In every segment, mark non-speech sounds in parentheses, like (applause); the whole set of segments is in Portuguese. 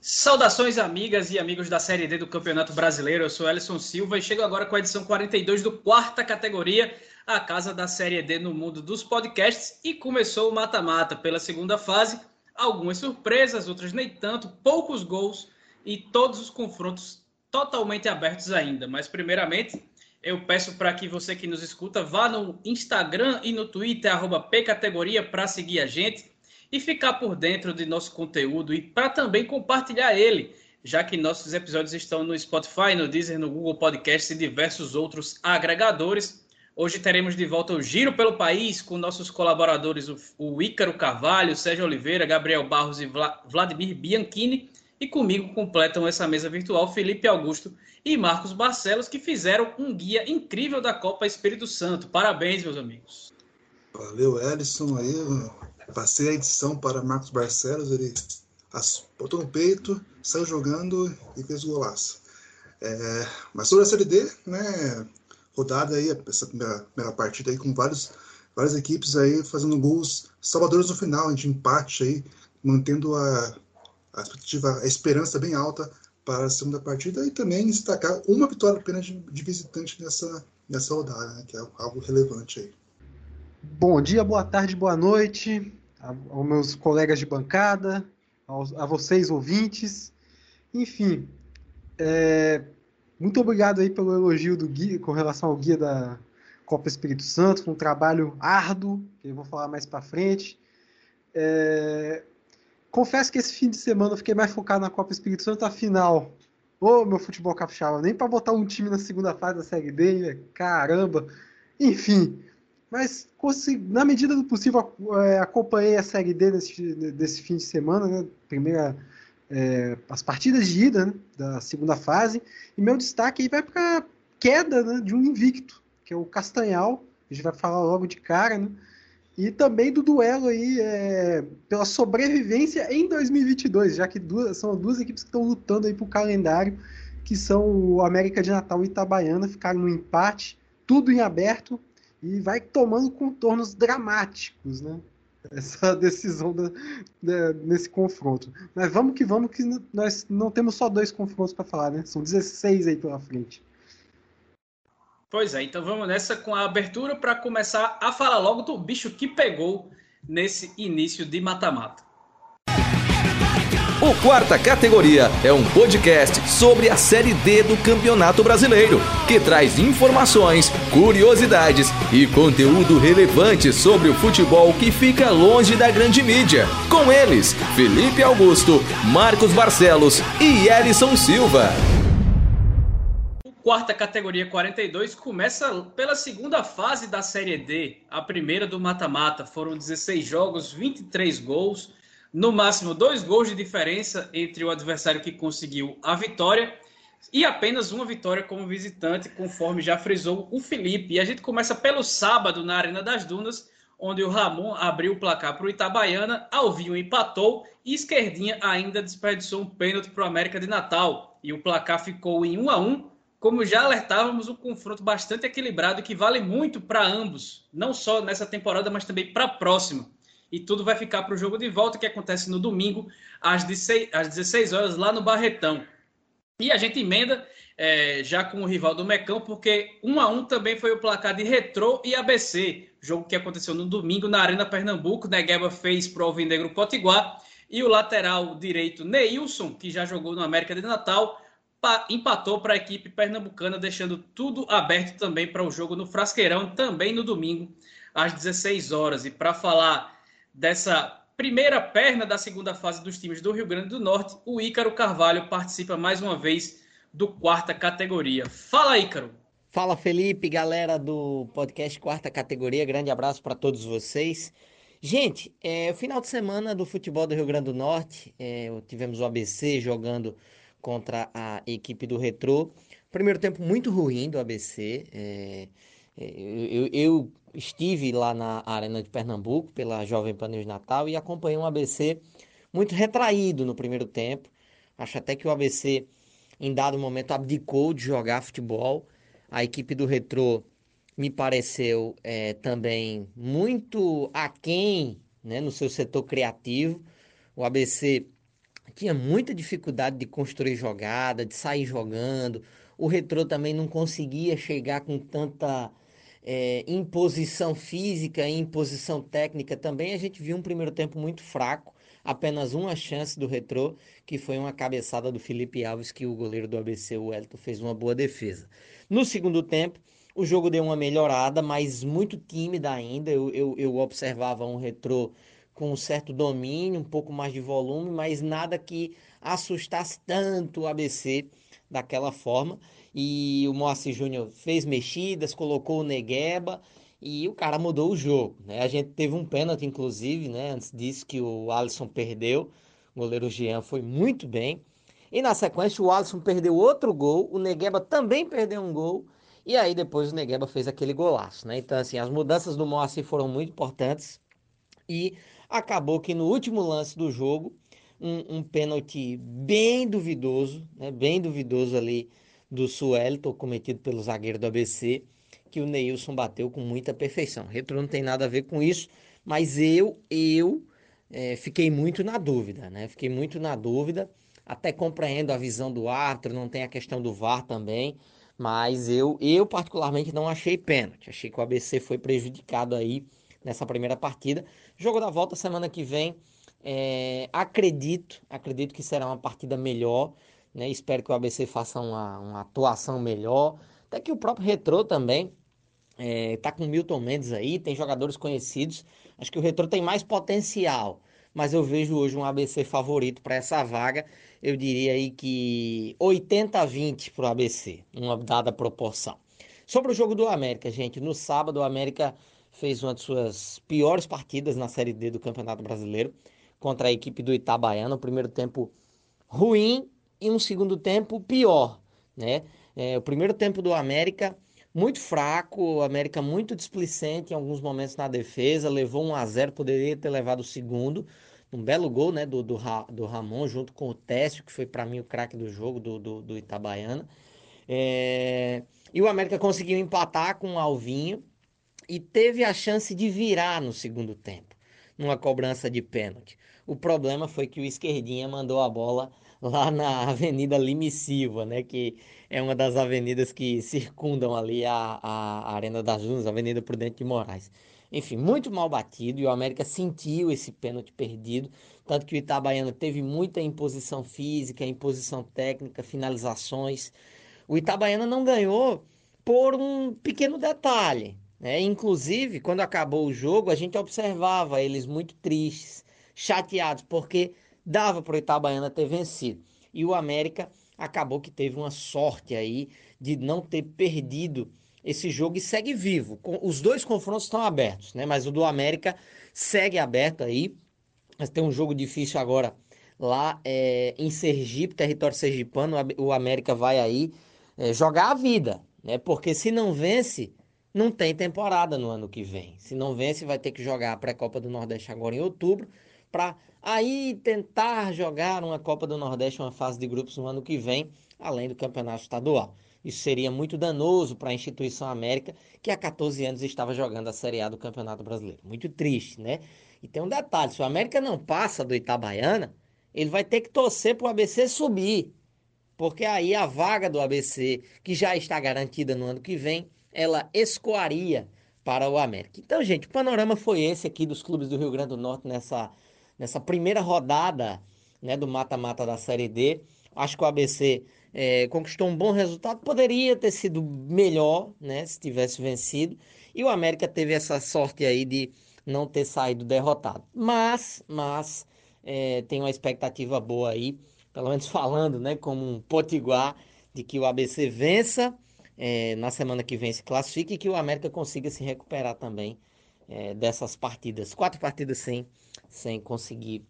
Saudações, amigas e amigos da Série D do Campeonato Brasileiro. Eu sou Ellison Silva e chego agora com a edição 42 do quarta categoria, a casa da Série D no mundo dos podcasts. E começou o mata-mata pela segunda fase. Algumas surpresas, outras nem tanto, poucos gols e todos os confrontos totalmente abertos ainda. Mas, primeiramente, eu peço para que você que nos escuta vá no Instagram e no Twitter, arroba pcategoria, para seguir a gente e ficar por dentro de nosso conteúdo e para também compartilhar ele, já que nossos episódios estão no Spotify, no Deezer, no Google Podcast e diversos outros agregadores. Hoje teremos de volta o Giro pelo País com nossos colaboradores, o Ícaro Carvalho, Sérgio Oliveira, Gabriel Barros e Vladimir Bianchini. E comigo completam essa mesa virtual Felipe Augusto e Marcos Barcelos, que fizeram um guia incrível da Copa Espírito Santo. Parabéns, meus amigos. Valeu, Ellison. Aí, Passei a edição para Marcos Barcelos, ele botou no peito, saiu jogando e fez o golaço. É, mas sobre a Série D, né, rodada aí, essa primeira, primeira, partida aí com vários, várias equipes aí fazendo gols salvadores no final, de empate aí, mantendo a, a expectativa, a esperança bem alta para a segunda partida e também destacar uma vitória apenas de, de visitante nessa, nessa rodada, né, que é algo relevante aí. Bom dia, boa tarde, boa noite aos meus colegas de bancada, aos, a vocês ouvintes, enfim. É, muito obrigado aí pelo elogio do guia com relação ao guia da Copa Espírito Santo, um trabalho árduo, que eu vou falar mais para frente. É, confesso que esse fim de semana eu fiquei mais focado na Copa Espírito Santo, afinal, ô meu futebol capixaba, nem para botar um time na segunda fase da Série D, caramba. Enfim, mas na medida do possível é, acompanhei a série D desse, desse fim de semana, né? Primeira, é, as partidas de ida né? da segunda fase. E meu destaque aí vai para queda né? de um invicto, que é o Castanhal. A gente vai falar logo de cara, né? E também do duelo aí é, pela sobrevivência em 2022, já que duas, são duas equipes que estão lutando aí pro calendário, que são o América de Natal e Itabaiana, ficaram no empate, tudo em aberto e vai tomando contornos dramáticos, né? Essa (laughs) decisão da, da, nesse confronto. Mas vamos que vamos, que nós não temos só dois confrontos para falar, né? São 16 aí pela frente. Pois é, então vamos nessa com a abertura para começar a falar logo do bicho que pegou nesse início de mata-mata. O Quarta Categoria é um podcast sobre a Série D do Campeonato Brasileiro, que traz informações, curiosidades e conteúdo relevante sobre o futebol que fica longe da grande mídia. Com eles, Felipe Augusto, Marcos Barcelos e Elison Silva. O Quarta Categoria 42 começa pela segunda fase da Série D, a primeira do mata-mata. Foram 16 jogos, 23 gols no máximo dois gols de diferença entre o adversário que conseguiu a vitória e apenas uma vitória como visitante, conforme já frisou o Felipe. E a gente começa pelo sábado na Arena das Dunas, onde o Ramon abriu o placar para o Itabaiana, Alvinho empatou e Esquerdinha ainda desperdiçou um pênalti para o América de Natal. E o placar ficou em 1 a 1 como já alertávamos, um confronto bastante equilibrado que vale muito para ambos, não só nessa temporada, mas também para a próxima e tudo vai ficar para o jogo de volta que acontece no domingo às 16, às 16 horas lá no Barretão. E a gente emenda é, já com o rival do Mecão, porque 1 a 1 também foi o placar de Retrô e ABC, jogo que aconteceu no domingo na Arena Pernambuco. Negueba fez para o Alvinegro Potiguar e o lateral direito Neilson, que já jogou no América de Natal, empatou para a equipe pernambucana, deixando tudo aberto também para o jogo no Frasqueirão, também no domingo às 16 horas. E para falar dessa primeira perna da segunda fase dos times do Rio Grande do Norte, o Ícaro Carvalho participa mais uma vez do quarta categoria. Fala, Ícaro! Fala, Felipe, galera do podcast Quarta Categoria. Grande abraço para todos vocês. Gente, é, o final de semana do futebol do Rio Grande do Norte, é, tivemos o ABC jogando contra a equipe do Retrô. Primeiro tempo muito ruim do ABC. É eu, eu, estive lá na Arena de Pernambuco pela Jovem Pan News Natal e acompanhei um ABC muito retraído no primeiro tempo. Acho até que o ABC, em dado momento, abdicou de jogar futebol. A equipe do Retrô me pareceu é, também muito aquém né, no seu setor criativo. O ABC tinha muita dificuldade de construir jogada, de sair jogando. O Retrô também não conseguia chegar com tanta é, imposição física e imposição técnica também. A gente viu um primeiro tempo muito fraco, apenas uma chance do Retrô, que foi uma cabeçada do Felipe Alves, que o goleiro do ABC, o Elton, fez uma boa defesa. No segundo tempo, o jogo deu uma melhorada, mas muito tímida ainda. Eu, eu, eu observava um Retrô com um certo domínio, um pouco mais de volume, mas nada que assustasse tanto o ABC daquela forma. E o Moacir Júnior fez mexidas, colocou o Negueba e o cara mudou o jogo. Né? A gente teve um pênalti, inclusive, né? antes disso, que o Alisson perdeu. O goleiro Jean foi muito bem. E na sequência, o Alisson perdeu outro gol, o Negueba também perdeu um gol. E aí depois o Negueba fez aquele golaço, né? Então, assim, as mudanças do Moacir foram muito importantes. E Acabou que no último lance do jogo, um, um pênalti bem duvidoso, né, bem duvidoso ali do Suelton, cometido pelo zagueiro do ABC, que o Neilson bateu com muita perfeição. Retro não tem nada a ver com isso, mas eu, eu é, fiquei muito na dúvida, né? Fiquei muito na dúvida, até compreendo a visão do árbitro, não tem a questão do VAR também, mas eu, eu particularmente não achei pênalti. Achei que o ABC foi prejudicado aí nessa primeira partida. Jogo da volta semana que vem. É, acredito, acredito que será uma partida melhor. Né? Espero que o ABC faça uma, uma atuação melhor. Até que o próprio Retrô também é, tá com Milton Mendes aí, tem jogadores conhecidos. Acho que o Retrô tem mais potencial, mas eu vejo hoje um ABC favorito para essa vaga. Eu diria aí que 80 a 20 para o ABC, uma dada proporção. Sobre o jogo do América, gente, no sábado o América fez uma de suas piores partidas na Série D do Campeonato Brasileiro contra a equipe do Itabaiana. O primeiro tempo ruim e um segundo tempo pior, né? É, o primeiro tempo do América muito fraco, o América muito displicente em alguns momentos na defesa, levou 1 a 0 poderia ter levado o segundo. Um belo gol né, do, do, do Ramon junto com o Técio, que foi para mim o craque do jogo do, do, do Itabaiana. É... E o América conseguiu empatar com o Alvinho e teve a chance de virar no segundo tempo, numa cobrança de pênalti. O problema foi que o esquerdinha mandou a bola lá na (laughs) Avenida Limissiva, né, que é uma das avenidas que circundam ali a, a Arena das Dunas, Avenida Prudente de Moraes. Enfim, muito mal batido e o América sentiu esse pênalti perdido, tanto que o Itabaiana teve muita imposição física, imposição técnica, finalizações. O Itabaiana não ganhou por um pequeno detalhe, né? Inclusive, quando acabou o jogo, a gente observava eles muito tristes, chateados, porque dava para o Itabaiana ter vencido. E o América acabou que teve uma sorte aí de não ter perdido esse jogo e segue vivo. Os dois confrontos estão abertos, né? Mas o do América segue aberto aí. Mas tem um jogo difícil agora lá é, em Sergipe, território sergipano. O América vai aí é, jogar a vida, né? Porque se não vence, não tem temporada no ano que vem. Se não vence, vai ter que jogar a pré-copa do Nordeste agora em outubro, para aí tentar jogar uma Copa do Nordeste, uma fase de grupos no ano que vem, além do campeonato estadual. Isso seria muito danoso para a instituição América, que há 14 anos estava jogando a Série A do Campeonato Brasileiro. Muito triste, né? E tem um detalhe: se o América não passa do Itabaiana, ele vai ter que torcer para o ABC subir. Porque aí a vaga do ABC, que já está garantida no ano que vem, ela escoaria para o América. Então, gente, o panorama foi esse aqui dos clubes do Rio Grande do Norte nessa, nessa primeira rodada né, do mata-mata da Série D. Acho que o ABC é, conquistou um bom resultado, poderia ter sido melhor né, se tivesse vencido. E o América teve essa sorte aí de não ter saído derrotado. Mas, mas é, tem uma expectativa boa aí, pelo menos falando né, como um potiguar, de que o ABC vença é, na semana que vem se classifique e que o América consiga se recuperar também é, dessas partidas. Quatro partidas sem, sem conseguir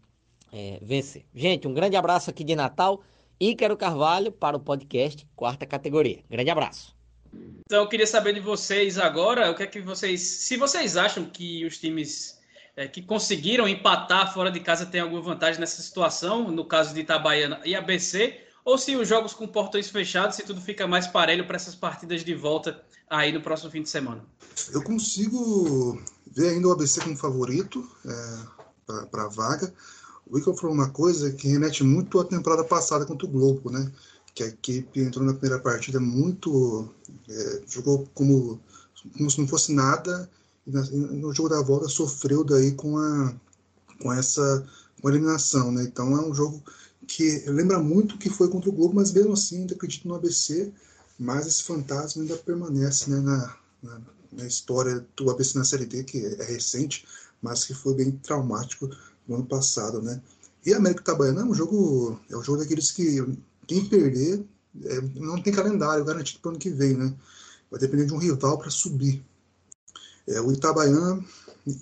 é, vencer. Gente, um grande abraço aqui de Natal. Ícaro Carvalho para o podcast Quarta Categoria. Grande abraço. Então, eu queria saber de vocês agora, o que é que vocês. Se vocês acham que os times é, que conseguiram empatar fora de casa têm alguma vantagem nessa situação, no caso de Itabaiana e ABC, ou se os jogos com portões fechados, se tudo fica mais parelho para essas partidas de volta aí no próximo fim de semana? Eu consigo ver ainda o ABC como favorito é, para a vaga. O Wickham falou uma coisa que remete muito à temporada passada contra o Globo, né? Que a equipe entrou na primeira partida muito. É, jogou como, como se não fosse nada, e no jogo da volta sofreu daí com, a, com essa com a eliminação, né? Então é um jogo que lembra muito o que foi contra o Globo, mas mesmo assim ainda acredito no ABC, mas esse fantasma ainda permanece né, na, na, na história do ABC na Série D, que é recente, mas que foi bem traumático no ano passado, né? E América Itabaiana é um jogo, é um jogo daqueles que quem perder é, não tem calendário garantido para o ano que vem, né? Vai depender de um rival para subir. É, o Itabaiana,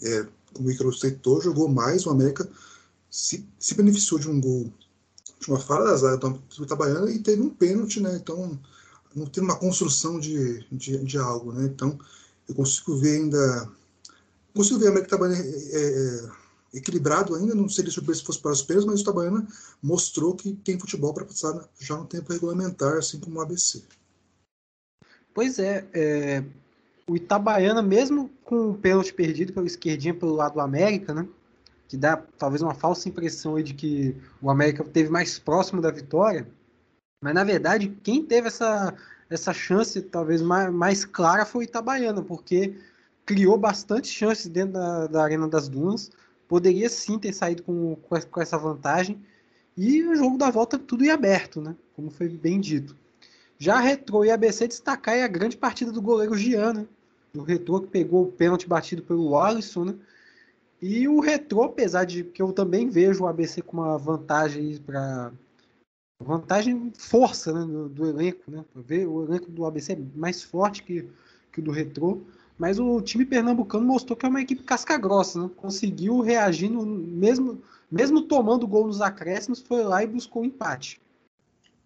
é, como o Icaro citou, jogou mais, o América se, se beneficiou de um gol, de uma falha da zaga do Itabaiana e teve um pênalti, né? Então, não tem uma construção de, de, de algo, né? Então, eu consigo ver ainda. Consigo ver a América Itabaiana é, é, equilibrado ainda, não seria surpresa se fosse para os pênaltis, mas o Itabaiana mostrou que tem futebol para passar já no tempo regulamentar, assim como o ABC. Pois é, é o Itabaiana, mesmo com o pênalti perdido pelo esquerdinha pelo lado do América, né? Que dá talvez uma falsa impressão de que o América teve mais próximo da vitória. Mas na verdade, quem teve essa, essa chance talvez mais, mais clara foi o Itabaiana, porque criou bastante chances dentro da, da Arena das Dunas. Poderia sim ter saído com, com essa vantagem. E o jogo da volta tudo ia aberto, né? Como foi bem dito. Já Retrô e ABC destacar é a grande partida do goleiro Gian, né? do Retrô que pegou o pênalti batido pelo Alisson, né? E o Retrô, apesar de que eu também vejo o ABC com uma vantagem para vantagem força né, do, do, elenco, né? Ver o elenco do ABC é mais forte que, que o do Retrô, mas o time pernambucano mostrou que é uma equipe casca grossa, né? Conseguiu reagir no, mesmo mesmo tomando gol nos acréscimos, foi lá e buscou um empate.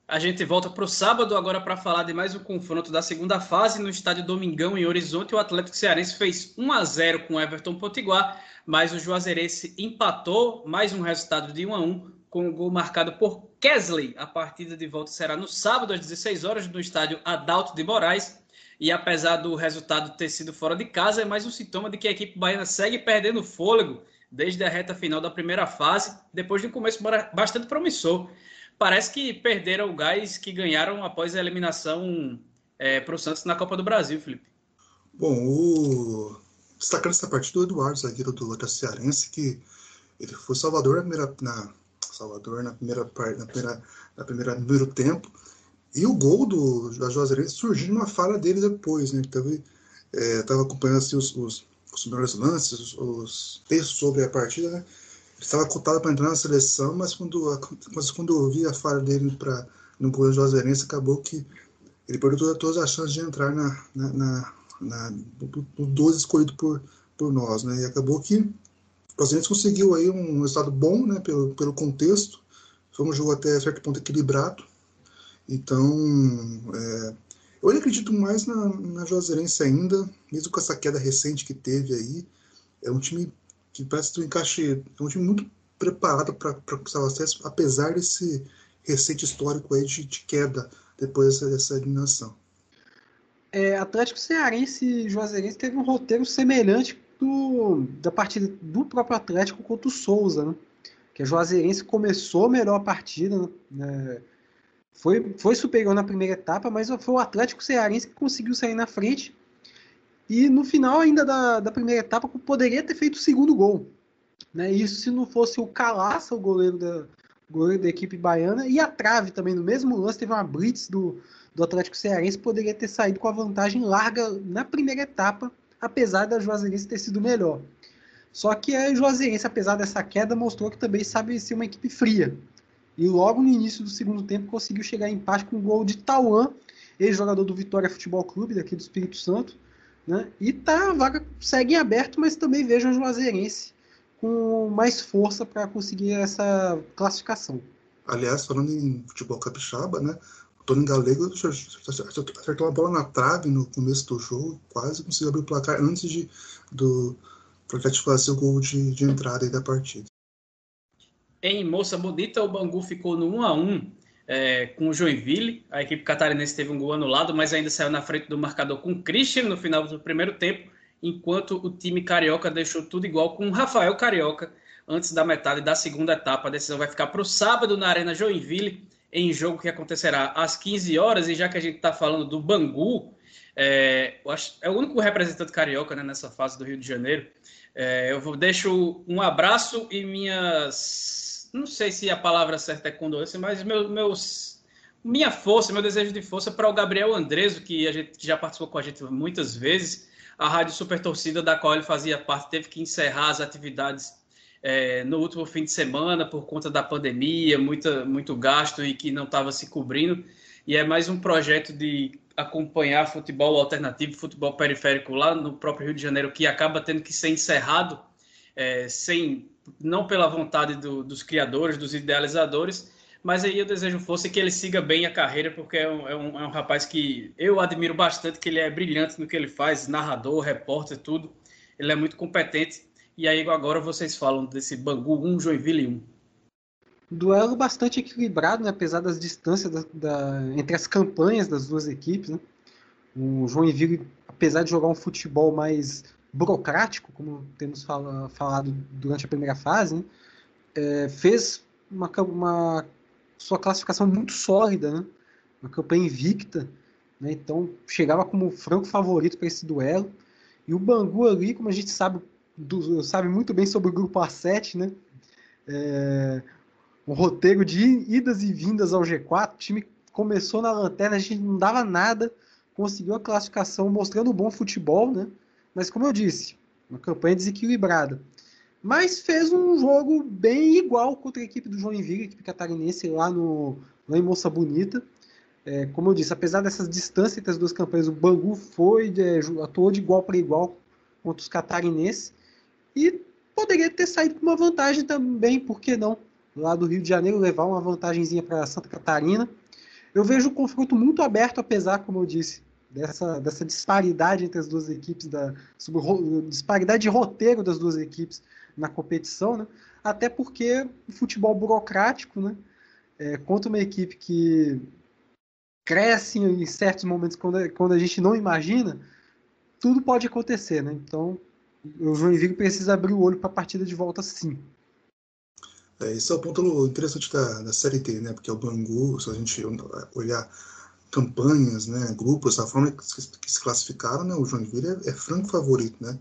A gente volta para o sábado agora para falar de mais um confronto da segunda fase no estádio Domingão, em Horizonte. O Atlético Cearense fez 1 a 0 com o Everton Potiguar, mas o Juazeirense empatou mais um resultado de 1 a 1 com o gol marcado por Kesley. A partida de volta será no sábado às 16 horas no estádio Adalto de Moraes. E apesar do resultado ter sido fora de casa, é mais um sintoma de que a equipe baiana segue perdendo fôlego desde a reta final da primeira fase, depois de um começo bastante promissor parece que perderam o gás que ganharam após a eliminação é, para o Santos na Copa do Brasil, Felipe. Bom, o... destacando essa partida, o Eduardo, zagueiro do Lota Cearense, que ele foi Salvador na primeira, na, Salvador na primeira, na primeira, na primeira primeiro tempo, e o gol do, da Juazeirense surgiu numa falha dele depois, né? Estava é, acompanhando assim, os, os, os melhores lances, os, os textos sobre a partida, né? estava cotado para entrar na seleção, mas quando, mas quando eu vi a falha dele pra, no gol do Juazeirense, acabou que ele perdeu todas, todas as chances de entrar na, na, na, na no 12 escolhido por, por nós. Né? E acabou que o Juazeirense conseguiu aí um resultado bom né, pelo, pelo contexto. Foi um jogo até certo ponto equilibrado. Então, é, eu acredito mais na, na Juazeirense ainda, mesmo com essa queda recente que teve aí. É um time que parece ter um encaixe, é um time muito preparado para conquistar o acesso, apesar desse recente histórico aí de, de queda depois dessa, dessa eliminação. É, Atlético Cearense e Juazeirense teve um roteiro semelhante do, da partida do próprio Atlético contra o Souza, né? Que a Juazeirense começou melhor a partida, né? Foi, foi superior na primeira etapa, mas foi o Atlético Cearense que conseguiu sair na frente e no final ainda da, da primeira etapa poderia ter feito o segundo gol. Né? Isso se não fosse o Calaça, o goleiro da, goleiro da equipe baiana, e a trave também, no mesmo lance, teve uma blitz do, do Atlético Cearense, poderia ter saído com a vantagem larga na primeira etapa, apesar da Juazeirense ter sido melhor. Só que a Juazeirense, apesar dessa queda, mostrou que também sabe ser uma equipe fria. E logo no início do segundo tempo conseguiu chegar em empate com o gol de Tauan, ex-jogador do Vitória Futebol Clube, daqui do Espírito Santo, né? E tá, a vaga segue em aberto, mas também vejo a Juazeirense com mais força para conseguir essa classificação. Aliás, falando em futebol capixaba, né? O Tony Galego acertou uma bola na trave no começo do jogo, quase conseguiu abrir o placar antes de, do Atlético fazer o gol de, de entrada da partida. Em Moça Bonita, o Bangu ficou no 1 a 1 é, com o Joinville. A equipe catarinense teve um gol anulado, mas ainda saiu na frente do marcador com o Christian no final do primeiro tempo, enquanto o time carioca deixou tudo igual com o Rafael Carioca antes da metade da segunda etapa. A decisão vai ficar para o sábado na Arena Joinville, em jogo que acontecerá às 15 horas. E já que a gente está falando do Bangu, é, é, o único representante carioca né, nessa fase do Rio de Janeiro. É, eu vou, deixo um abraço e minhas. Não sei se a palavra certa é condolência, mas meu, meus, minha força, meu desejo de força para o Gabriel Andreso, que a gente já participou com a gente muitas vezes. A Rádio Super Torcida, da qual ele fazia parte, teve que encerrar as atividades é, no último fim de semana por conta da pandemia, muita, muito gasto e que não estava se cobrindo. E é mais um projeto de acompanhar futebol alternativo, futebol periférico lá no próprio Rio de Janeiro, que acaba tendo que ser encerrado, é, sem não pela vontade do, dos criadores, dos idealizadores, mas aí eu desejo fosse que ele siga bem a carreira, porque é um, é, um, é um, rapaz que eu admiro bastante, que ele é brilhante no que ele faz, narrador, repórter, tudo. Ele é muito competente. E aí agora vocês falam desse Bangu 1, Joinville 1. Duelo bastante equilibrado, né? apesar das distâncias da, da, entre as campanhas das duas equipes. Né? O Joinville, apesar de jogar um futebol mais burocrático, como temos fala, falado durante a primeira fase, né? é, fez uma, uma, sua classificação muito sólida, né? uma campanha invicta. Né? Então chegava como franco favorito para esse duelo. E o Bangu ali, como a gente sabe, do, sabe muito bem sobre o grupo A7, né? É, um roteiro de idas e vindas ao G4. O time começou na lanterna, a gente não dava nada, conseguiu a classificação mostrando bom futebol, né? Mas como eu disse, uma campanha desequilibrada. Mas fez um jogo bem igual contra a equipe do Joinville, a equipe catarinense lá, no, lá em Moça Bonita. É, como eu disse, apesar dessas distâncias entre as duas campanhas, o Bangu foi, é, atuou de igual para igual contra os catarinenses e poderia ter saído com uma vantagem também, por que não? lá do Rio de Janeiro, levar uma vantagemzinha para Santa Catarina. Eu vejo o confronto muito aberto, apesar, como eu disse, dessa, dessa disparidade entre as duas equipes, da sobre, disparidade de roteiro das duas equipes na competição, né? até porque o futebol burocrático, né? É, contra uma equipe que cresce em certos momentos quando, quando a gente não imagina, tudo pode acontecer, né? Então, o Joinville precisa abrir o olho para a partida de volta sim. É, esse é o ponto interessante da, da Série T, né? Porque o Bangu, se a gente olhar campanhas, né, grupos, a forma que se, se classificaram, né, o Joinville é, é, franco favorito, né?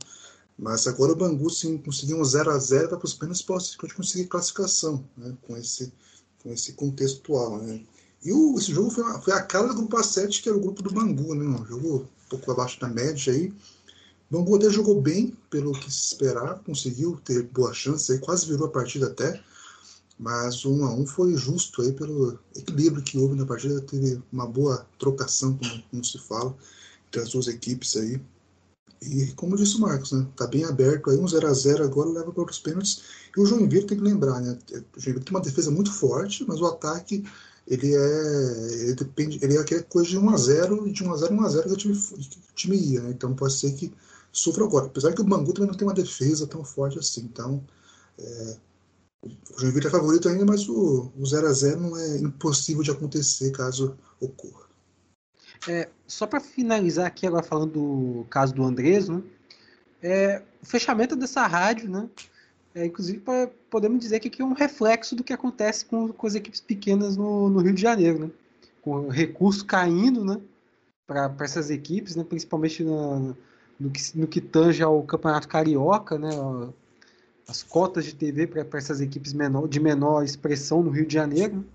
Mas agora o Bangu sim, conseguiu um 0 a 0 para os pênaltis pode conseguir classificação, né, com esse com esse contexto atual, né? E o, esse jogo foi, foi a cara do grupo A7, que era o grupo do Bangu, né? Um jogo um pouco abaixo da média aí. O Bangu até jogou bem, pelo que se esperar, conseguiu ter boa chance, aí quase virou a partida até. Mas o 1 a 1 foi justo aí pelo equilíbrio que houve na partida, teve uma boa trocação, como, como se fala, entre as duas equipes aí. E como disse o Marcos, né, tá bem aberto aí, um 0 a 0 agora leva para os pênaltis. E o Joinville tem que lembrar, né, o Joinville tem uma defesa muito forte, mas o ataque ele é ele depende, ele é aquela coisa de 1 a 0 e de 1 a 0 1 a 0 que o time, que o time ia, né? Então pode ser que sofra agora. Apesar que o Bangu também não tem uma defesa tão forte assim, então é, o Joinville é favorito ainda, mas o, 0x0 não é impossível de acontecer caso ocorra. É, só para finalizar aqui, agora falando do caso do Andrés, né? É, o fechamento dessa rádio, né? É, inclusive, pra, podemos dizer que aqui é um reflexo do que acontece com, com as equipes pequenas no, no, Rio de Janeiro, né? Com o recurso caindo, né? Para essas equipes, né? Principalmente no, no, que, no que tange ao Campeonato Carioca, né? As cotas de TV para essas equipes menor, de menor expressão no Rio de Janeiro.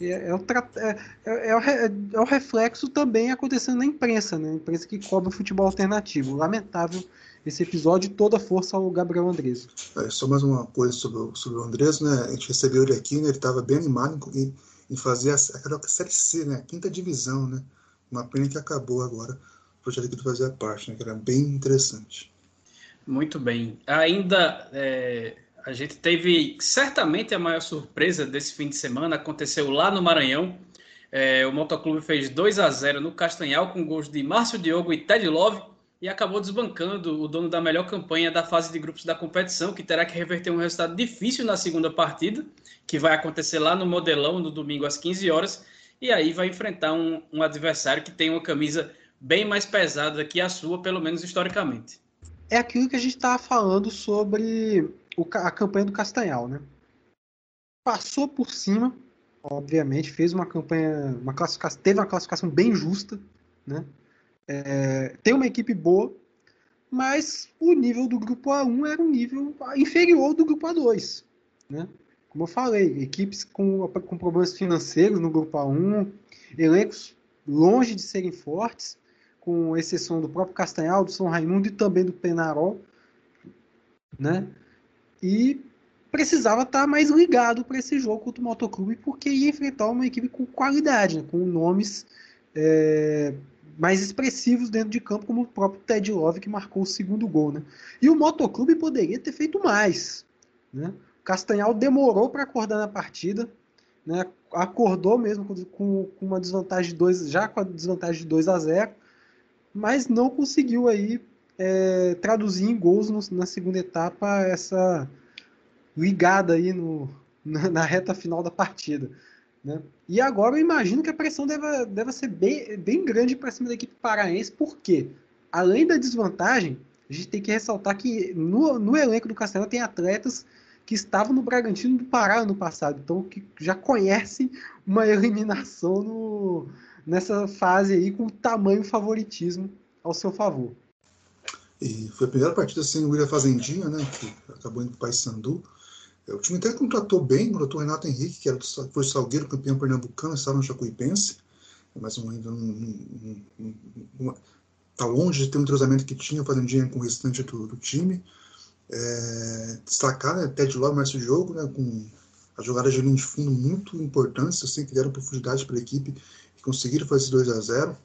É, é, o, é, é, o, é, o, reflexo também acontecendo na imprensa, né? A imprensa que cobra o futebol alternativo. Lamentável esse episódio, toda força ao Gabriel Andrés. só mais uma coisa sobre, o, sobre o Andrés, né? A gente recebeu ele aqui, né? Ele estava bem animado em, em fazer a, a, Série C, né? A quinta divisão, né? Uma pena que acabou agora o projeto que ele fazia parte, né? Que era bem interessante. Muito bem. Ainda é, a gente teve certamente a maior surpresa desse fim de semana, aconteceu lá no Maranhão. É, o Motoclube fez 2 a 0 no Castanhal com gols de Márcio Diogo e Ted Love e acabou desbancando o dono da melhor campanha da fase de grupos da competição, que terá que reverter um resultado difícil na segunda partida, que vai acontecer lá no Modelão no domingo às 15 horas, e aí vai enfrentar um, um adversário que tem uma camisa bem mais pesada que a sua, pelo menos historicamente é aquilo que a gente estava falando sobre a campanha do Castanhal, né? Passou por cima, obviamente, fez uma campanha, uma classificação, teve uma classificação bem justa, né? É, tem uma equipe boa, mas o nível do grupo A1 era um nível inferior do grupo A2, né? Como eu falei, equipes com, com problemas financeiros no grupo A1, elencos longe de serem fortes, com exceção do próprio Castanhal, do São Raimundo e também do Penarol, né? E precisava estar mais ligado para esse jogo contra o Motoclube, porque ia enfrentar uma equipe com qualidade, né? com nomes é, mais expressivos dentro de campo, como o próprio Ted Love, que marcou o segundo gol. Né? E o Motoclube poderia ter feito mais. Né? O Castanhal demorou para acordar na partida, né? acordou mesmo com, com, uma desvantagem de 2, já com a desvantagem de 2 a 0, mas não conseguiu aí é, traduzir em gols no, na segunda etapa essa ligada aí no, na, na reta final da partida. Né? E agora eu imagino que a pressão deve, deve ser bem, bem grande para cima da equipe paraense, porque além da desvantagem, a gente tem que ressaltar que no, no elenco do Castelo tem atletas que estavam no Bragantino do Pará no passado, então que já conhecem uma (laughs) eliminação no, nessa fase aí com tamanho favoritismo ao seu favor. E foi a primeira partida sem o William Fazendinha, né, que acabou indo para o Paysandu. É, o time até contratou bem, contratou o Renato Henrique, que era do, foi Salgueiro, campeão pernambucano, estava no Jacuipense, mas ainda não está longe de ter um entrosamento que tinha Fazendinha com o restante do, do time é, destacar né, Ted Love mais o jogo, né, com as jogadas de linha de fundo muito importantes, assim, que deram profundidade para a equipe conseguiram fazer 2 a 0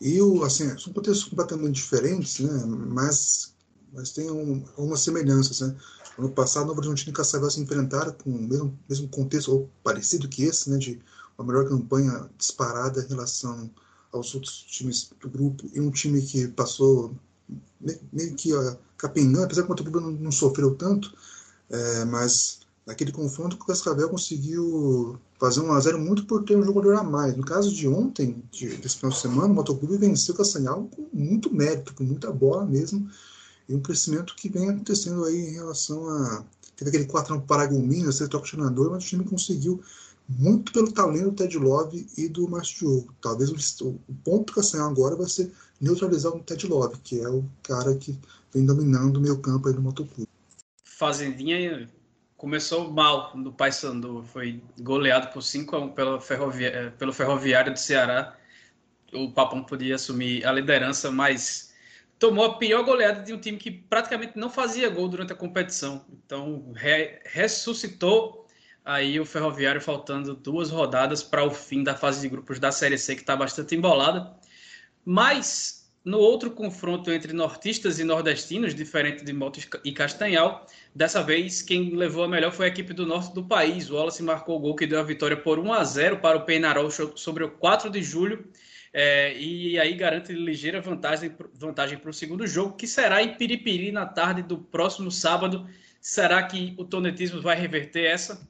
E o, assim, são contextos completamente diferentes, né, mas, mas tem um, algumas semelhanças. Né. Ano passado, o Novo Horizontino e Caçavel se enfrentaram com o mesmo, mesmo contexto, ou parecido que esse, né, de uma melhor campanha disparada em relação aos outros times do grupo, e um time que passou meio que ó, capengando, apesar que o Botafogo não, não sofreu tanto, é, mas naquele confronto o Cascavel conseguiu fazer um a 0 muito por ter um jogador a mais. No caso de ontem, de, desse final de semana, o Motoclube venceu o Castanhal com muito mérito, com muita bola mesmo, e um crescimento que vem acontecendo aí em relação a... Teve aquele 4 no Paragominas, você troca o mas o time conseguiu muito pelo talento do Ted Love e do Márcio Diogo. Talvez o, o ponto do Castanhal agora vai ser neutralizar o Ted Love, que é o cara que vem dominando o meio campo aí do motoclube. Fazendinha começou mal no Paysandu, foi goleado por 5 a 1 pelo, ferrovia, pelo Ferroviário do Ceará. O Papão podia assumir a liderança, mas tomou a pior goleada de um time que praticamente não fazia gol durante a competição. Então, re, ressuscitou aí o Ferroviário faltando duas rodadas para o fim da fase de grupos da Série C, que está bastante embolada. Mas no outro confronto entre nortistas e nordestinos, diferente de Motos e Castanhal, dessa vez quem levou a melhor foi a equipe do norte do país. O Wallace marcou o gol que deu a vitória por 1 a 0 para o Penarol sobre o 4 de julho. É, e aí garante ligeira vantagem, vantagem para o segundo jogo, que será em Piripiri na tarde do próximo sábado. Será que o tonetismo vai reverter essa?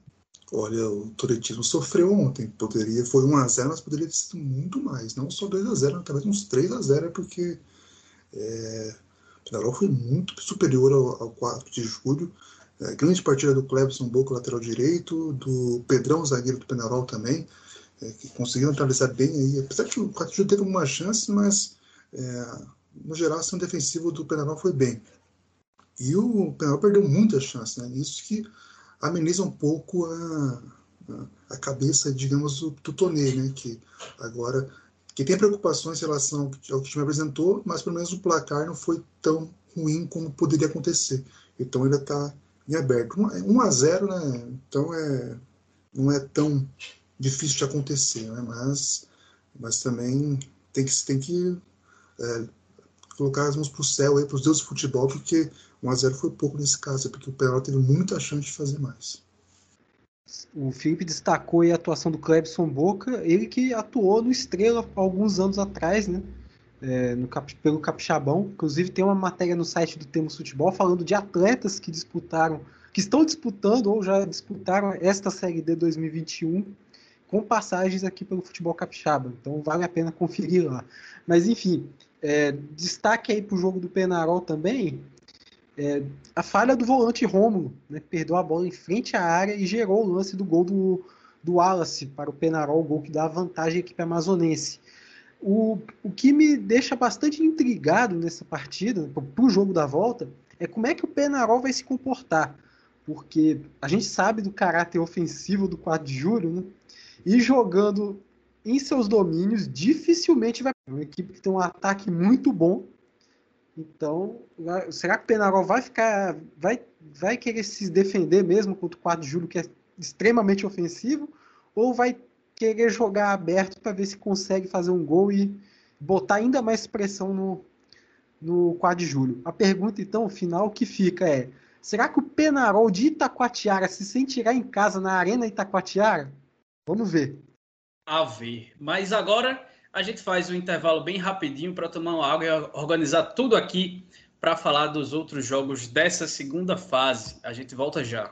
Olha, o Toretismo sofreu ontem. Poderia, foi 1x0, mas poderia ter sido muito mais. Não só 2x0, talvez uns 3x0, porque é, o Penarol foi muito superior ao, ao 4 de julho. É, grande partida do Clebson Boca, lateral direito, do Pedrão, zagueiro do Penarol também, é, que conseguiram neutralizar bem aí. Apesar que o 4 de julho teve algumas chances, mas é, no geral a ação defensiva do Penarol foi bem. E o Penarol perdeu muitas chances, né? Isso que ameniza um pouco a, a, cabeça, digamos, do, do Tonê, né? Que agora que tem preocupações em relação ao que o time apresentou, mas pelo menos o placar não foi tão ruim como poderia acontecer. Então ele está em aberto. 1 a 0 né? Então é, não é tão difícil de acontecer, né? mas, mas também tem que, tem que é, colocar as mãos para o céu, para os deuses do futebol, porque 1x0 foi pouco nesse caso, porque o Penarol teve muita chance de fazer mais. O Felipe destacou a atuação do Clebson Boca, ele que atuou no Estrela alguns anos atrás, né? É, no, pelo Capixabão. Inclusive tem uma matéria no site do Temos Futebol falando de atletas que disputaram, que estão disputando ou já disputaram esta Série D 2021 com passagens aqui pelo futebol capixaba. Então vale a pena conferir lá. Mas enfim, é, destaque aí para o jogo do Penarol também é, a falha do volante Rômulo, né, perdeu a bola em frente à área e gerou o lance do gol do, do Wallace para o Penarol, o gol que dá vantagem à equipe amazonense. O, o que me deixa bastante intrigado nessa partida, para o jogo da volta, é como é que o Penarol vai se comportar. Porque a gente sabe do caráter ofensivo do 4 de julho, né? E jogando em seus domínios, dificilmente vai. É uma equipe que tem um ataque muito bom. Então, será que o Penarol vai ficar. Vai, vai querer se defender mesmo contra o 4 de julho, que é extremamente ofensivo? Ou vai querer jogar aberto para ver se consegue fazer um gol e botar ainda mais pressão no, no 4 de julho. A pergunta, então, final que fica é: será que o Penarol de Itacoatiara se sentirá em casa na Arena Itacoatiara? Vamos ver. A ver. Mas agora a gente faz um intervalo bem rapidinho para tomar uma água e organizar tudo aqui para falar dos outros jogos dessa segunda fase. A gente volta já.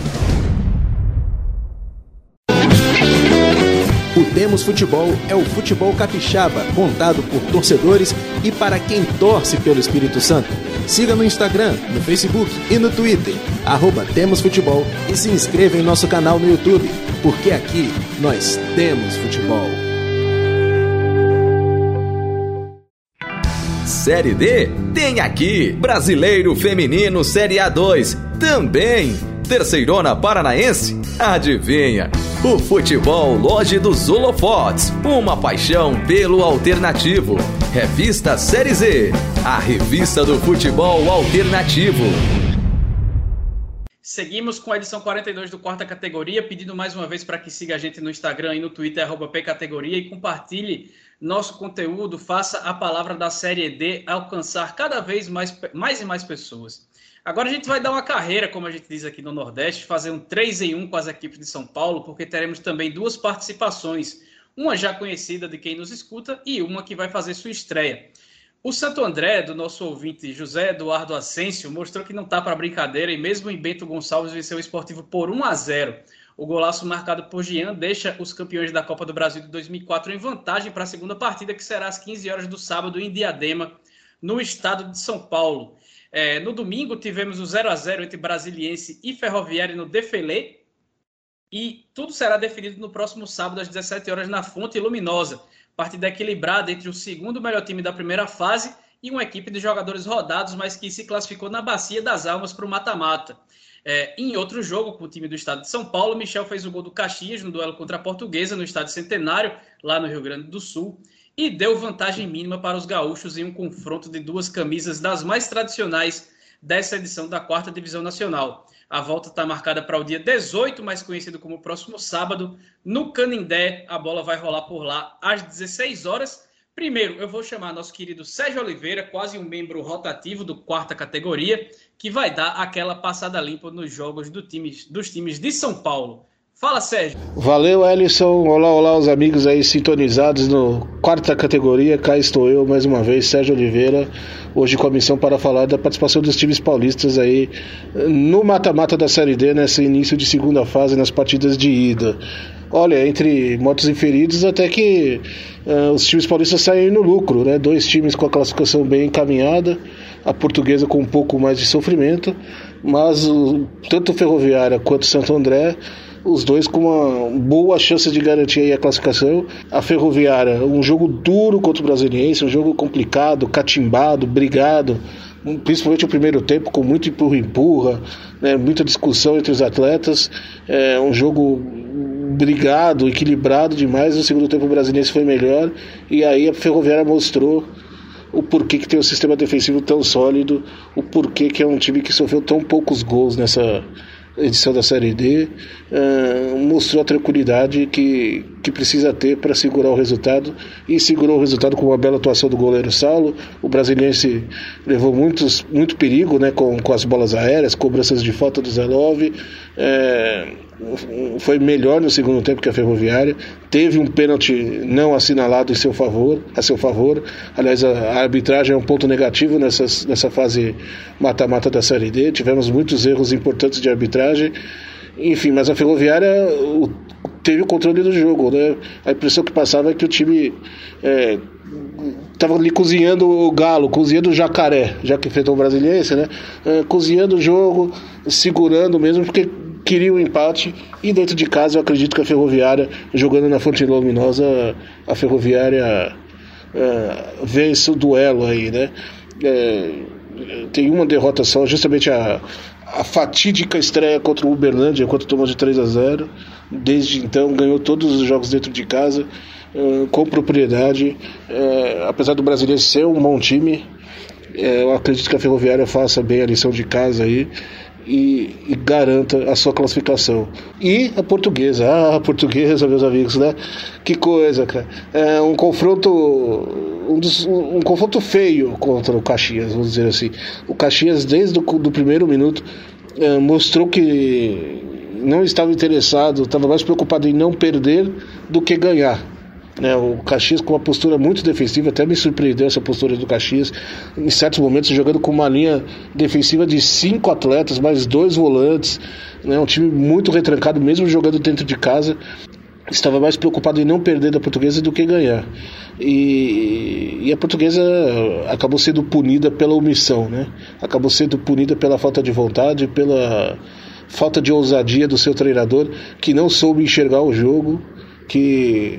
Temos Futebol é o futebol capixaba, contado por torcedores e para quem torce pelo Espírito Santo. Siga no Instagram, no Facebook e no Twitter, arroba Temos Futebol e se inscreva em nosso canal no YouTube, porque aqui nós temos futebol. Série D tem aqui Brasileiro Feminino Série A2 também. Terceirona Paranaense? Adivinha? O futebol Loja dos Holofotes, uma paixão pelo alternativo. Revista Série Z, a revista do futebol alternativo. Seguimos com a edição 42 do Quarta Categoria, pedindo mais uma vez para que siga a gente no Instagram e no Twitter, arroba pcategoria, e compartilhe nosso conteúdo, faça a palavra da Série D alcançar cada vez mais, mais e mais pessoas. Agora a gente vai dar uma carreira, como a gente diz aqui no Nordeste, fazer um 3 em 1 com as equipes de São Paulo, porque teremos também duas participações. Uma já conhecida de quem nos escuta e uma que vai fazer sua estreia. O Santo André, do nosso ouvinte José Eduardo Asensio, mostrou que não está para brincadeira e mesmo em Bento Gonçalves venceu o esportivo por 1 a 0. O golaço marcado por Jean deixa os campeões da Copa do Brasil de 2004 em vantagem para a segunda partida, que será às 15 horas do sábado em Diadema, no estado de São Paulo. É, no domingo tivemos o 0 a 0 entre Brasiliense e Ferroviário no Defele. E tudo será definido no próximo sábado às 17 horas na Fonte Luminosa. Partida equilibrada entre o segundo melhor time da primeira fase e uma equipe de jogadores rodados, mas que se classificou na Bacia das Almas para o mata-mata. É, em outro jogo, com o time do estado de São Paulo, Michel fez o gol do Caxias no duelo contra a Portuguesa, no estádio Centenário, lá no Rio Grande do Sul e deu vantagem mínima para os gaúchos em um confronto de duas camisas das mais tradicionais dessa edição da quarta divisão nacional. A volta está marcada para o dia 18, mais conhecido como próximo sábado, no Canindé. A bola vai rolar por lá às 16 horas. Primeiro, eu vou chamar nosso querido Sérgio Oliveira, quase um membro rotativo do quarta categoria, que vai dar aquela passada limpa nos jogos do time, dos times de São Paulo. Fala, Sérgio. Valeu, Ellison. Olá, olá, os amigos aí sintonizados no quarta categoria. Cá estou eu mais uma vez, Sérgio Oliveira, hoje com a missão para falar da participação dos times paulistas aí no mata-mata da Série D, nesse início de segunda fase, nas partidas de ida. Olha, entre mortos e feridos, até que uh, os times paulistas saem no lucro, né? Dois times com a classificação bem encaminhada, a portuguesa com um pouco mais de sofrimento, mas uh, tanto Ferroviária quanto Santo André os dois com uma boa chance de garantir a classificação. A Ferroviária, um jogo duro contra o Brasiliense, um jogo complicado, catimbado, brigado, principalmente o primeiro tempo, com muito empurra-empurra, né, muita discussão entre os atletas. É um jogo brigado, equilibrado demais. No segundo tempo o Brasiliense foi melhor e aí a Ferroviária mostrou o porquê que tem um sistema defensivo tão sólido, o porquê que é um time que sofreu tão poucos gols nessa edição da Série D, uh, mostrou a tranquilidade que, que precisa ter para segurar o resultado e segurou o resultado com uma bela atuação do goleiro Saulo. O brasiliense levou muitos, muito perigo né, com, com as bolas aéreas, cobranças de falta do Zelov. É, foi melhor no segundo tempo que a Ferroviária, teve um pênalti não assinalado em seu favor, a seu favor. Aliás, a, arbitragem é um ponto negativo nessas, nessa fase mata-mata da Série D. Tivemos muitos erros importantes de arbitragem. Enfim, mas a Ferroviária o, teve o controle do jogo, né? A impressão que passava é que o time é, ali cozinhando o galo, cozinhando o jacaré, já que enfrentou o brasiliense, né? É, cozinhando o jogo, segurando mesmo, porque queria um empate. E dentro de casa eu acredito que a Ferroviária, jogando na Fonte Luminosa, a Ferroviária é, vence o duelo aí, né? É, tem uma derrota só, justamente a, a fatídica estreia contra o Uberlândia, enquanto tomou de 3 a 0. Desde então ganhou todos os jogos dentro de casa, uh, com propriedade. Uh, apesar do brasileiro ser um bom time, eu acredito que a Ferroviária faça bem a lição de casa aí. E, e, garanta a sua classificação. E a portuguesa, ah, a portuguesa, meus amigos, né? Que coisa, cara. É um confronto, um, dos, um, confronto feio contra o Caxias, vamos dizer assim. O Caxias, desde o do primeiro minuto, é, mostrou que não estava interessado, estava mais preocupado em não perder do que ganhar. Né, o Caxias com uma postura muito defensiva, até me surpreendeu essa postura do Caxias, em certos momentos jogando com uma linha defensiva de cinco atletas, mais dois volantes, né, um time muito retrancado, mesmo jogando dentro de casa, estava mais preocupado em não perder da portuguesa do que ganhar. E, e, a portuguesa acabou sendo punida pela omissão, né? acabou sendo punida pela falta de vontade, pela falta de ousadia do seu treinador, que não soube enxergar o jogo, que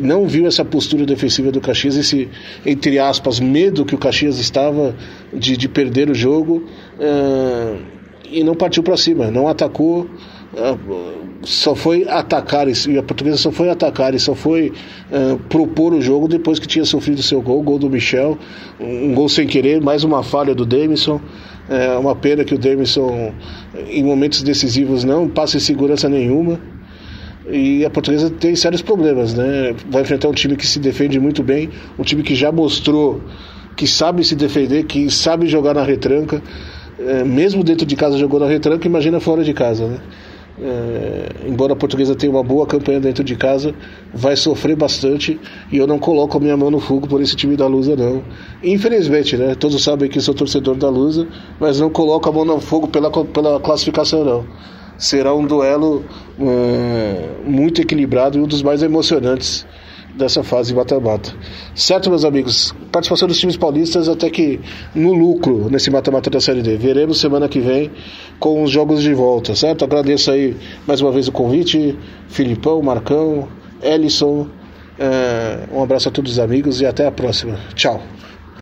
não viu essa postura defensiva do Caxias, esse, entre aspas, medo que o Caxias estava de, de perder o jogo, uh, e não partiu para cima, não atacou, uh, só foi atacar, e a portuguesa só foi atacar e só foi uh, propor o jogo depois que tinha sofrido seu gol, gol do Michel, um gol sem querer, mais uma falha do Demison. É uma pena que o Demison, em momentos decisivos, não passa segurança nenhuma. E a portuguesa tem sérios problemas, né? Vai enfrentar um time que se defende muito bem, um time que já mostrou que sabe se defender, que sabe jogar na retranca. É, mesmo dentro de casa jogou na retranca, imagina fora de casa, né? É, embora a portuguesa tenha uma boa campanha dentro de casa, vai sofrer bastante e eu não coloco a minha mão no fogo por esse time da Lusa, não. Infelizmente, né? Todos sabem que sou torcedor da Lusa, mas não coloco a mão no fogo pela, pela classificação, não. Será um duelo é, muito equilibrado e um dos mais emocionantes dessa fase mata-mata. Certo, meus amigos? Participação dos times paulistas até que no lucro nesse mata-mata da Série D. Veremos semana que vem com os jogos de volta, certo? Agradeço aí mais uma vez o convite, Filipão, Marcão, Ellison. É, um abraço a todos os amigos e até a próxima. Tchau.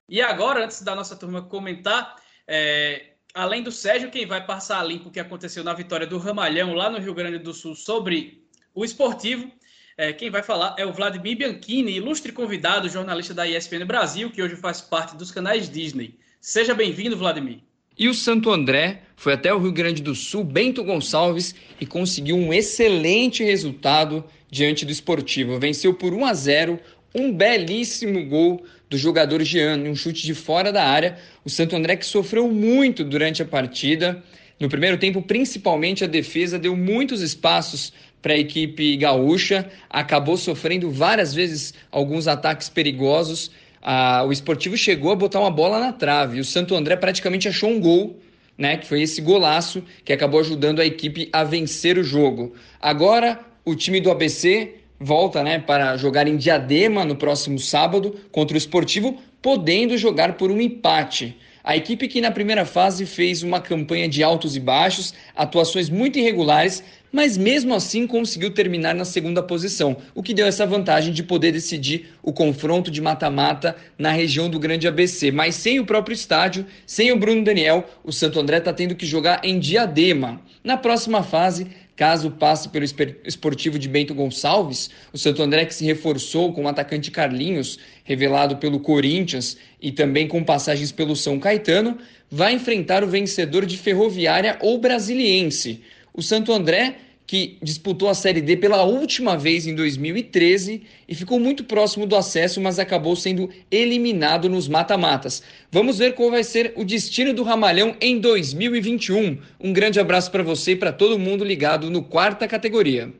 E agora, antes da nossa turma comentar, é, além do Sérgio, quem vai passar limpo o que aconteceu na vitória do Ramalhão lá no Rio Grande do Sul sobre o esportivo, é, quem vai falar é o Vladimir Bianchini, ilustre convidado, jornalista da ESPN Brasil, que hoje faz parte dos canais Disney. Seja bem-vindo, Vladimir. E o Santo André foi até o Rio Grande do Sul, Bento Gonçalves, e conseguiu um excelente resultado diante do esportivo. Venceu por 1 a 0, um belíssimo gol do jogador Jean, um chute de fora da área. O Santo André que sofreu muito durante a partida. No primeiro tempo, principalmente a defesa deu muitos espaços para a equipe gaúcha, acabou sofrendo várias vezes alguns ataques perigosos. Ah, o esportivo chegou a botar uma bola na trave. O Santo André praticamente achou um gol, né? Que foi esse golaço que acabou ajudando a equipe a vencer o jogo. Agora o time do ABC volta né, para jogar em Diadema no próximo sábado contra o Esportivo, podendo jogar por um empate. A equipe que na primeira fase fez uma campanha de altos e baixos, atuações muito irregulares, mas mesmo assim conseguiu terminar na segunda posição, o que deu essa vantagem de poder decidir o confronto de mata-mata na região do Grande ABC. Mas sem o próprio estádio, sem o Bruno Daniel, o Santo André está tendo que jogar em Diadema. Na próxima fase, caso passe pelo esportivo de Bento Gonçalves, o Santo André que se reforçou com o atacante Carlinhos, revelado pelo Corinthians, e também com passagens pelo São Caetano, vai enfrentar o vencedor de Ferroviária ou Brasiliense. O Santo André, que disputou a Série D pela última vez em 2013 e ficou muito próximo do acesso, mas acabou sendo eliminado nos mata-matas. Vamos ver qual vai ser o destino do Ramalhão em 2021. Um grande abraço para você e para todo mundo ligado no quarta categoria.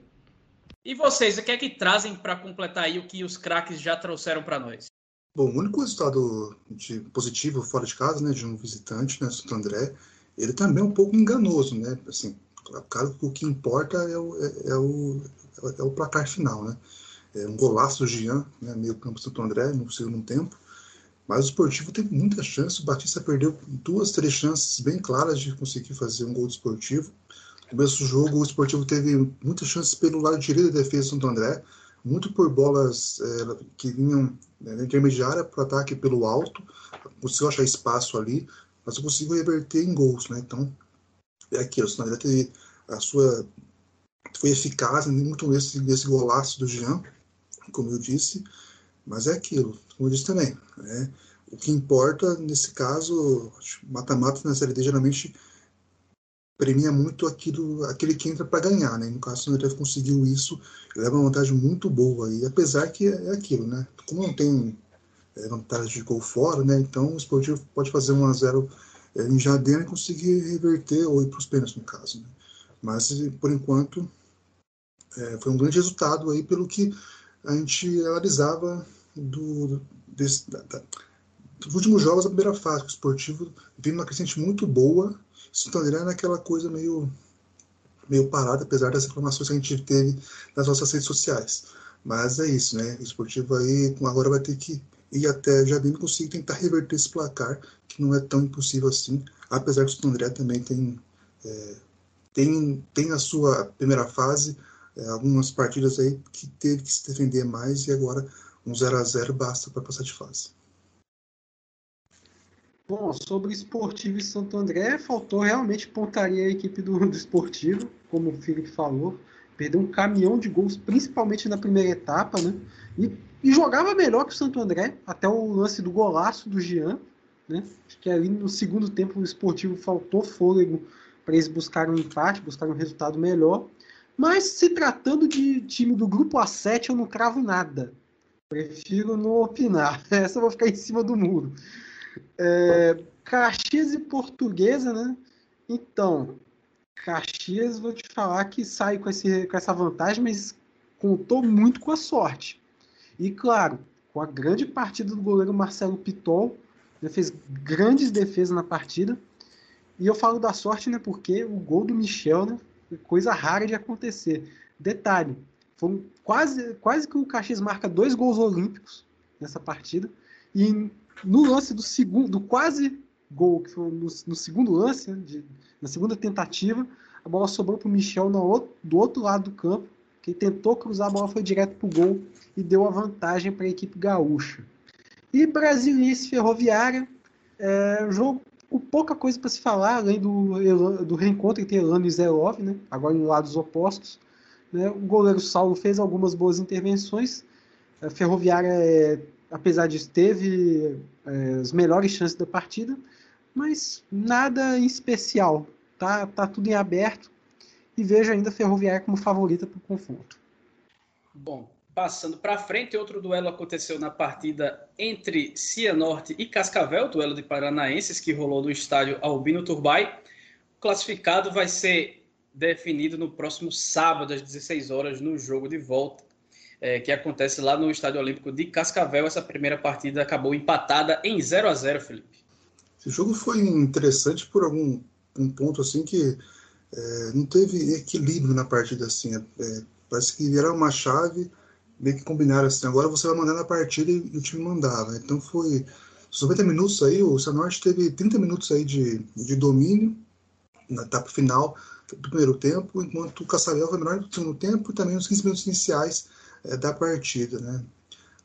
E vocês, o que é que trazem para completar aí o que os craques já trouxeram para nós? Bom, o único resultado de positivo fora de casa, né, de um visitante, né, Santo André, ele também é um pouco enganoso, né? Assim, Claro o que importa é o, é, é, o, é o placar final, né? É um golaço do Jean, né, meio campo Santo André, no segundo tempo. Mas o Esportivo teve muita chance. O Batista perdeu duas, três chances bem claras de conseguir fazer um gol do Esportivo. No começo do jogo, o Esportivo teve muitas chances pelo lado direito da defesa do Santo André, muito por bolas é, que vinham né, na intermediária para o ataque pelo alto. Conseguiu achar espaço ali, mas conseguiu reverter em gols. Né? Então, é aquilo. O André teve a sua foi eficaz muito nesse, nesse golaço do Jean, como eu disse, mas é aquilo, como eu disse também. Né? O que importa nesse caso, mata-mata na Série D geralmente premia muito aquilo, aquele que entra para ganhar, né? No caso, o André conseguiu isso, leva uma vantagem muito boa aí, apesar que é, é aquilo, né? Como não tem é, vantagem de gol fora, né? Então o Esportivo pode fazer 1 a 0 é, em Jadena e conseguir reverter ou ir para os pênaltis no caso, né? Mas, por enquanto, é, foi um grande resultado aí pelo que a gente analisava do, desse, da, da, dos últimos jogos da primeira fase. O esportivo vindo uma crescente muito boa. Isso André naquela coisa meio, meio parada, apesar das reclamações que a gente teve nas nossas redes sociais. Mas é isso, né? O esportivo aí agora vai ter que ir até Jardim e conseguir tentar reverter esse placar, que não é tão impossível assim, apesar que o André também tem. É, tem, tem a sua primeira fase, é, algumas partidas aí que teve que se defender mais e agora um 0 a 0 basta para passar de fase. Bom, sobre Esportivo e Santo André, faltou realmente pontaria a equipe do, do Esportivo, como o Felipe falou. Perdeu um caminhão de gols, principalmente na primeira etapa, né? E, e jogava melhor que o Santo André, até o lance do golaço do Jean, né? Acho que ali no segundo tempo o Esportivo faltou fôlego para eles buscarem um empate, buscarem um resultado melhor. Mas se tratando de time do grupo A7, eu não cravo nada. Prefiro não opinar. (laughs) Essa eu vou ficar em cima do muro. É, Caxias e Portuguesa, né? Então, Caxias, vou te falar que sai com, esse, com essa vantagem, mas contou muito com a sorte. E claro, com a grande partida do goleiro Marcelo Pitol, né, fez grandes defesas na partida. E eu falo da sorte, né? Porque o gol do Michel, né? Coisa rara de acontecer. Detalhe, foi quase, quase que o Caxias marca dois gols olímpicos nessa partida. E no lance do segundo, do quase gol, que foi no, no segundo lance, né, de, na segunda tentativa, a bola sobrou para o Michel no, do outro lado do campo, que tentou cruzar a bola, foi direto para o gol e deu a vantagem para a equipe gaúcha. E Brasiliense Ferroviária, é, jogo com pouca coisa para se falar, além do, do reencontro entre Elano e Zelov, né? agora em lados opostos. Né? O goleiro Saulo fez algumas boas intervenções. A Ferroviária, é, apesar disso, teve é, as melhores chances da partida, mas nada em especial. Tá, tá tudo em aberto e vejo ainda a Ferroviária como favorita para o confronto. Bom, Passando para frente, outro duelo aconteceu na partida entre Cianorte e Cascavel, duelo de paranaenses que rolou no estádio Albino Turbay. O classificado vai ser definido no próximo sábado, às 16 horas, no jogo de volta, é, que acontece lá no Estádio Olímpico de Cascavel. Essa primeira partida acabou empatada em 0 a 0 Felipe. Esse jogo foi interessante por algum um ponto assim que é, não teve equilíbrio na partida assim. É, parece que era uma chave meio que combinaram assim, agora você vai mandar na partida e, o time mandava. Então foi os 90 minutos aí, o Sanorte teve 30 minutos aí de, de domínio na etapa final do primeiro tempo, enquanto o Cascavel foi melhor no segundo tempo e também nos 15 minutos iniciais é, da partida, né?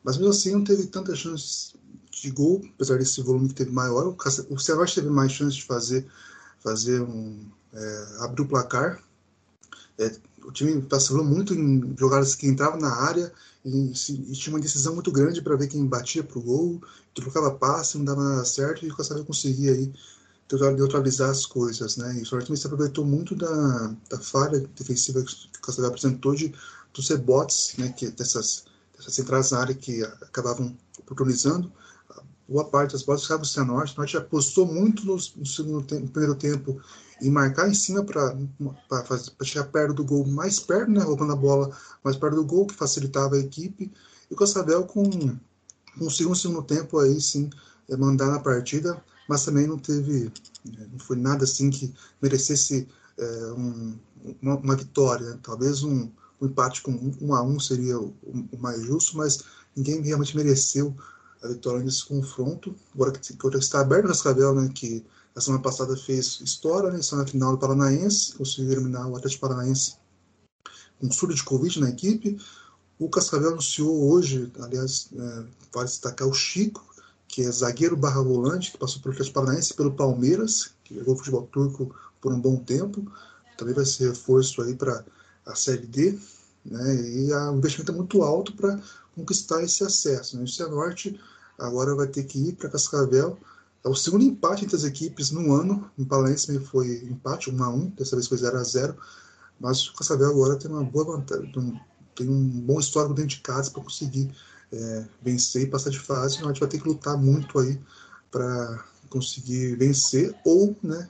Mas mesmo assim não teve tantas chances de gol, apesar desse volume que teve maior. O, o Sanorte teve mais chances de fazer, fazer um, é, abrir o placar. É, o time vacilou muito em jogadas que entravam na área e, e tinha uma decisão muito grande para ver quem batia para o gol, trocava passe, não dava nada certo e o Cascavel conseguia aí neutralizar as coisas, né? E o também se aproveitou muito da, da falha defensiva que o Cascavel apresentou de dos rebotes, né? Que dessas, dessas entradas na área que acabavam oportunizando boa parte das bolas ficava o Cianorte. O Norte apostou muito no, segundo tempo, no primeiro tempo em marcar em cima para chegar perto do gol, mais perto, né, roubando a bola mais perto do gol, que facilitava a equipe. E o Cascavel com, um segundo, tempo aí sim é, mandar na partida, mas também não teve, é, não foi nada assim que merecesse é, um, uma, uma, vitória. Né? Talvez um, um, empate com um, a um seria o, o mais justo, mas ninguém realmente mereceu a vitória nesse confronto. Agora que, que está aberto o Cascavel, né, que a semana passada fez história, né, está na final do Paranaense, conseguiu eliminar o Atlético Paranaense com surto de Covid na equipe. O Cascavel anunciou hoje, aliás, é, vale destacar o Chico, que é zagueiro barra volante, que passou pelo Atlético Paranaense e pelo Palmeiras, que jogou futebol turco por um bom tempo. Também vai ser reforço aí para a Série D. Né, e o investimento é muito alto para conquistar esse acesso. Né? O Cianorte agora vai ter que ir para Cascavel. É o segundo empate entre as equipes no ano. Em Palense foi empate, 1 a 1 dessa vez foi 0 a 0 Mas o Cascavel agora tem uma boa vantagem, tem um bom histórico dentro de casa para conseguir é, vencer e passar de fase. Então a gente vai ter que lutar muito aí para conseguir vencer ou né,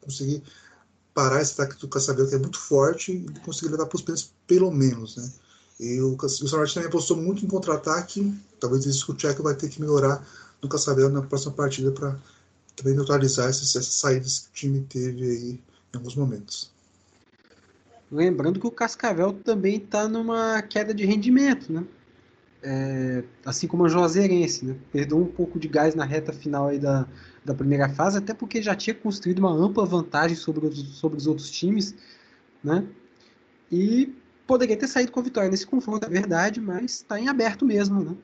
conseguir parar esse ataque do Cascavel, que é muito forte, e conseguir levar para os pênaltis pelo menos. Né? E o, o Sanorte também apostou muito em contra-ataque. Talvez isso que o Tcheco vai ter que melhorar no Cascavel na próxima partida para também neutralizar essas, essas saídas que o time teve aí em alguns momentos. Lembrando que o Cascavel também está numa queda de rendimento, né? É, assim como o Juazeirense, né? Perdeu um pouco de gás na reta final aí da, da primeira fase, até porque já tinha construído uma ampla vantagem sobre os, sobre os outros times, né? E poderia ter saído com a vitória nesse confronto, é verdade, mas está em aberto mesmo, né?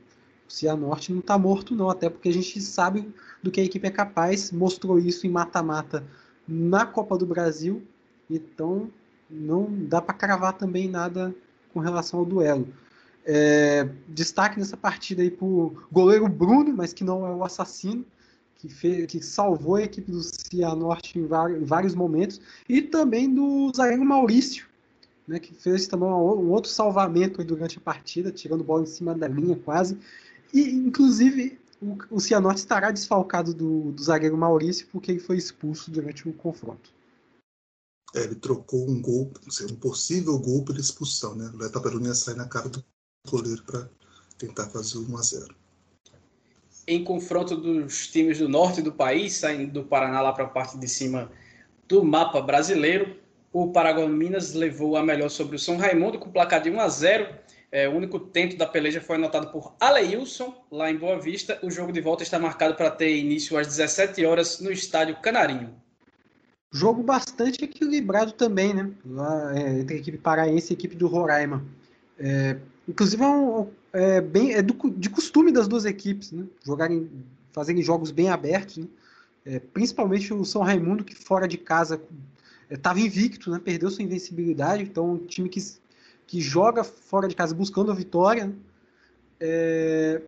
O Cianorte não está morto, não, até porque a gente sabe do que a equipe é capaz, mostrou isso em mata-mata na Copa do Brasil, então não dá para cravar também nada com relação ao duelo. É, destaque nessa partida aí para o goleiro Bruno, mas que não é o assassino, que, fez, que salvou a equipe do Cianorte em em vários momentos, e também do zagueiro Maurício, né, que fez também um outro salvamento durante a partida, tirando bola em cima da linha quase. E, inclusive, o, o Cianorte estará desfalcado do, do zagueiro Maurício porque ele foi expulso durante o confronto. É, ele trocou um gol, um possível gol pela expulsão, né? O Leta Peruni sai na cara do goleiro para tentar fazer o 1 a 0 Em confronto dos times do norte do país, saindo do Paraná lá para a parte de cima do mapa brasileiro, o Paragominas levou a melhor sobre o São Raimundo com placar de 1 a 0. É, o único tento da peleja foi anotado por Aleilson, lá em Boa Vista. O jogo de volta está marcado para ter início às 17 horas no estádio Canarinho. Jogo bastante equilibrado também, né? Lá, é, entre a equipe paraense e a equipe do Roraima. É, inclusive é, um, é bem, é do, de costume das duas equipes, né? Jogarem, fazerem jogos bem abertos, né? É, principalmente o São Raimundo, que fora de casa estava invicto, né? perdeu sua invencibilidade, então um time que, que joga fora de casa buscando a vitória. É...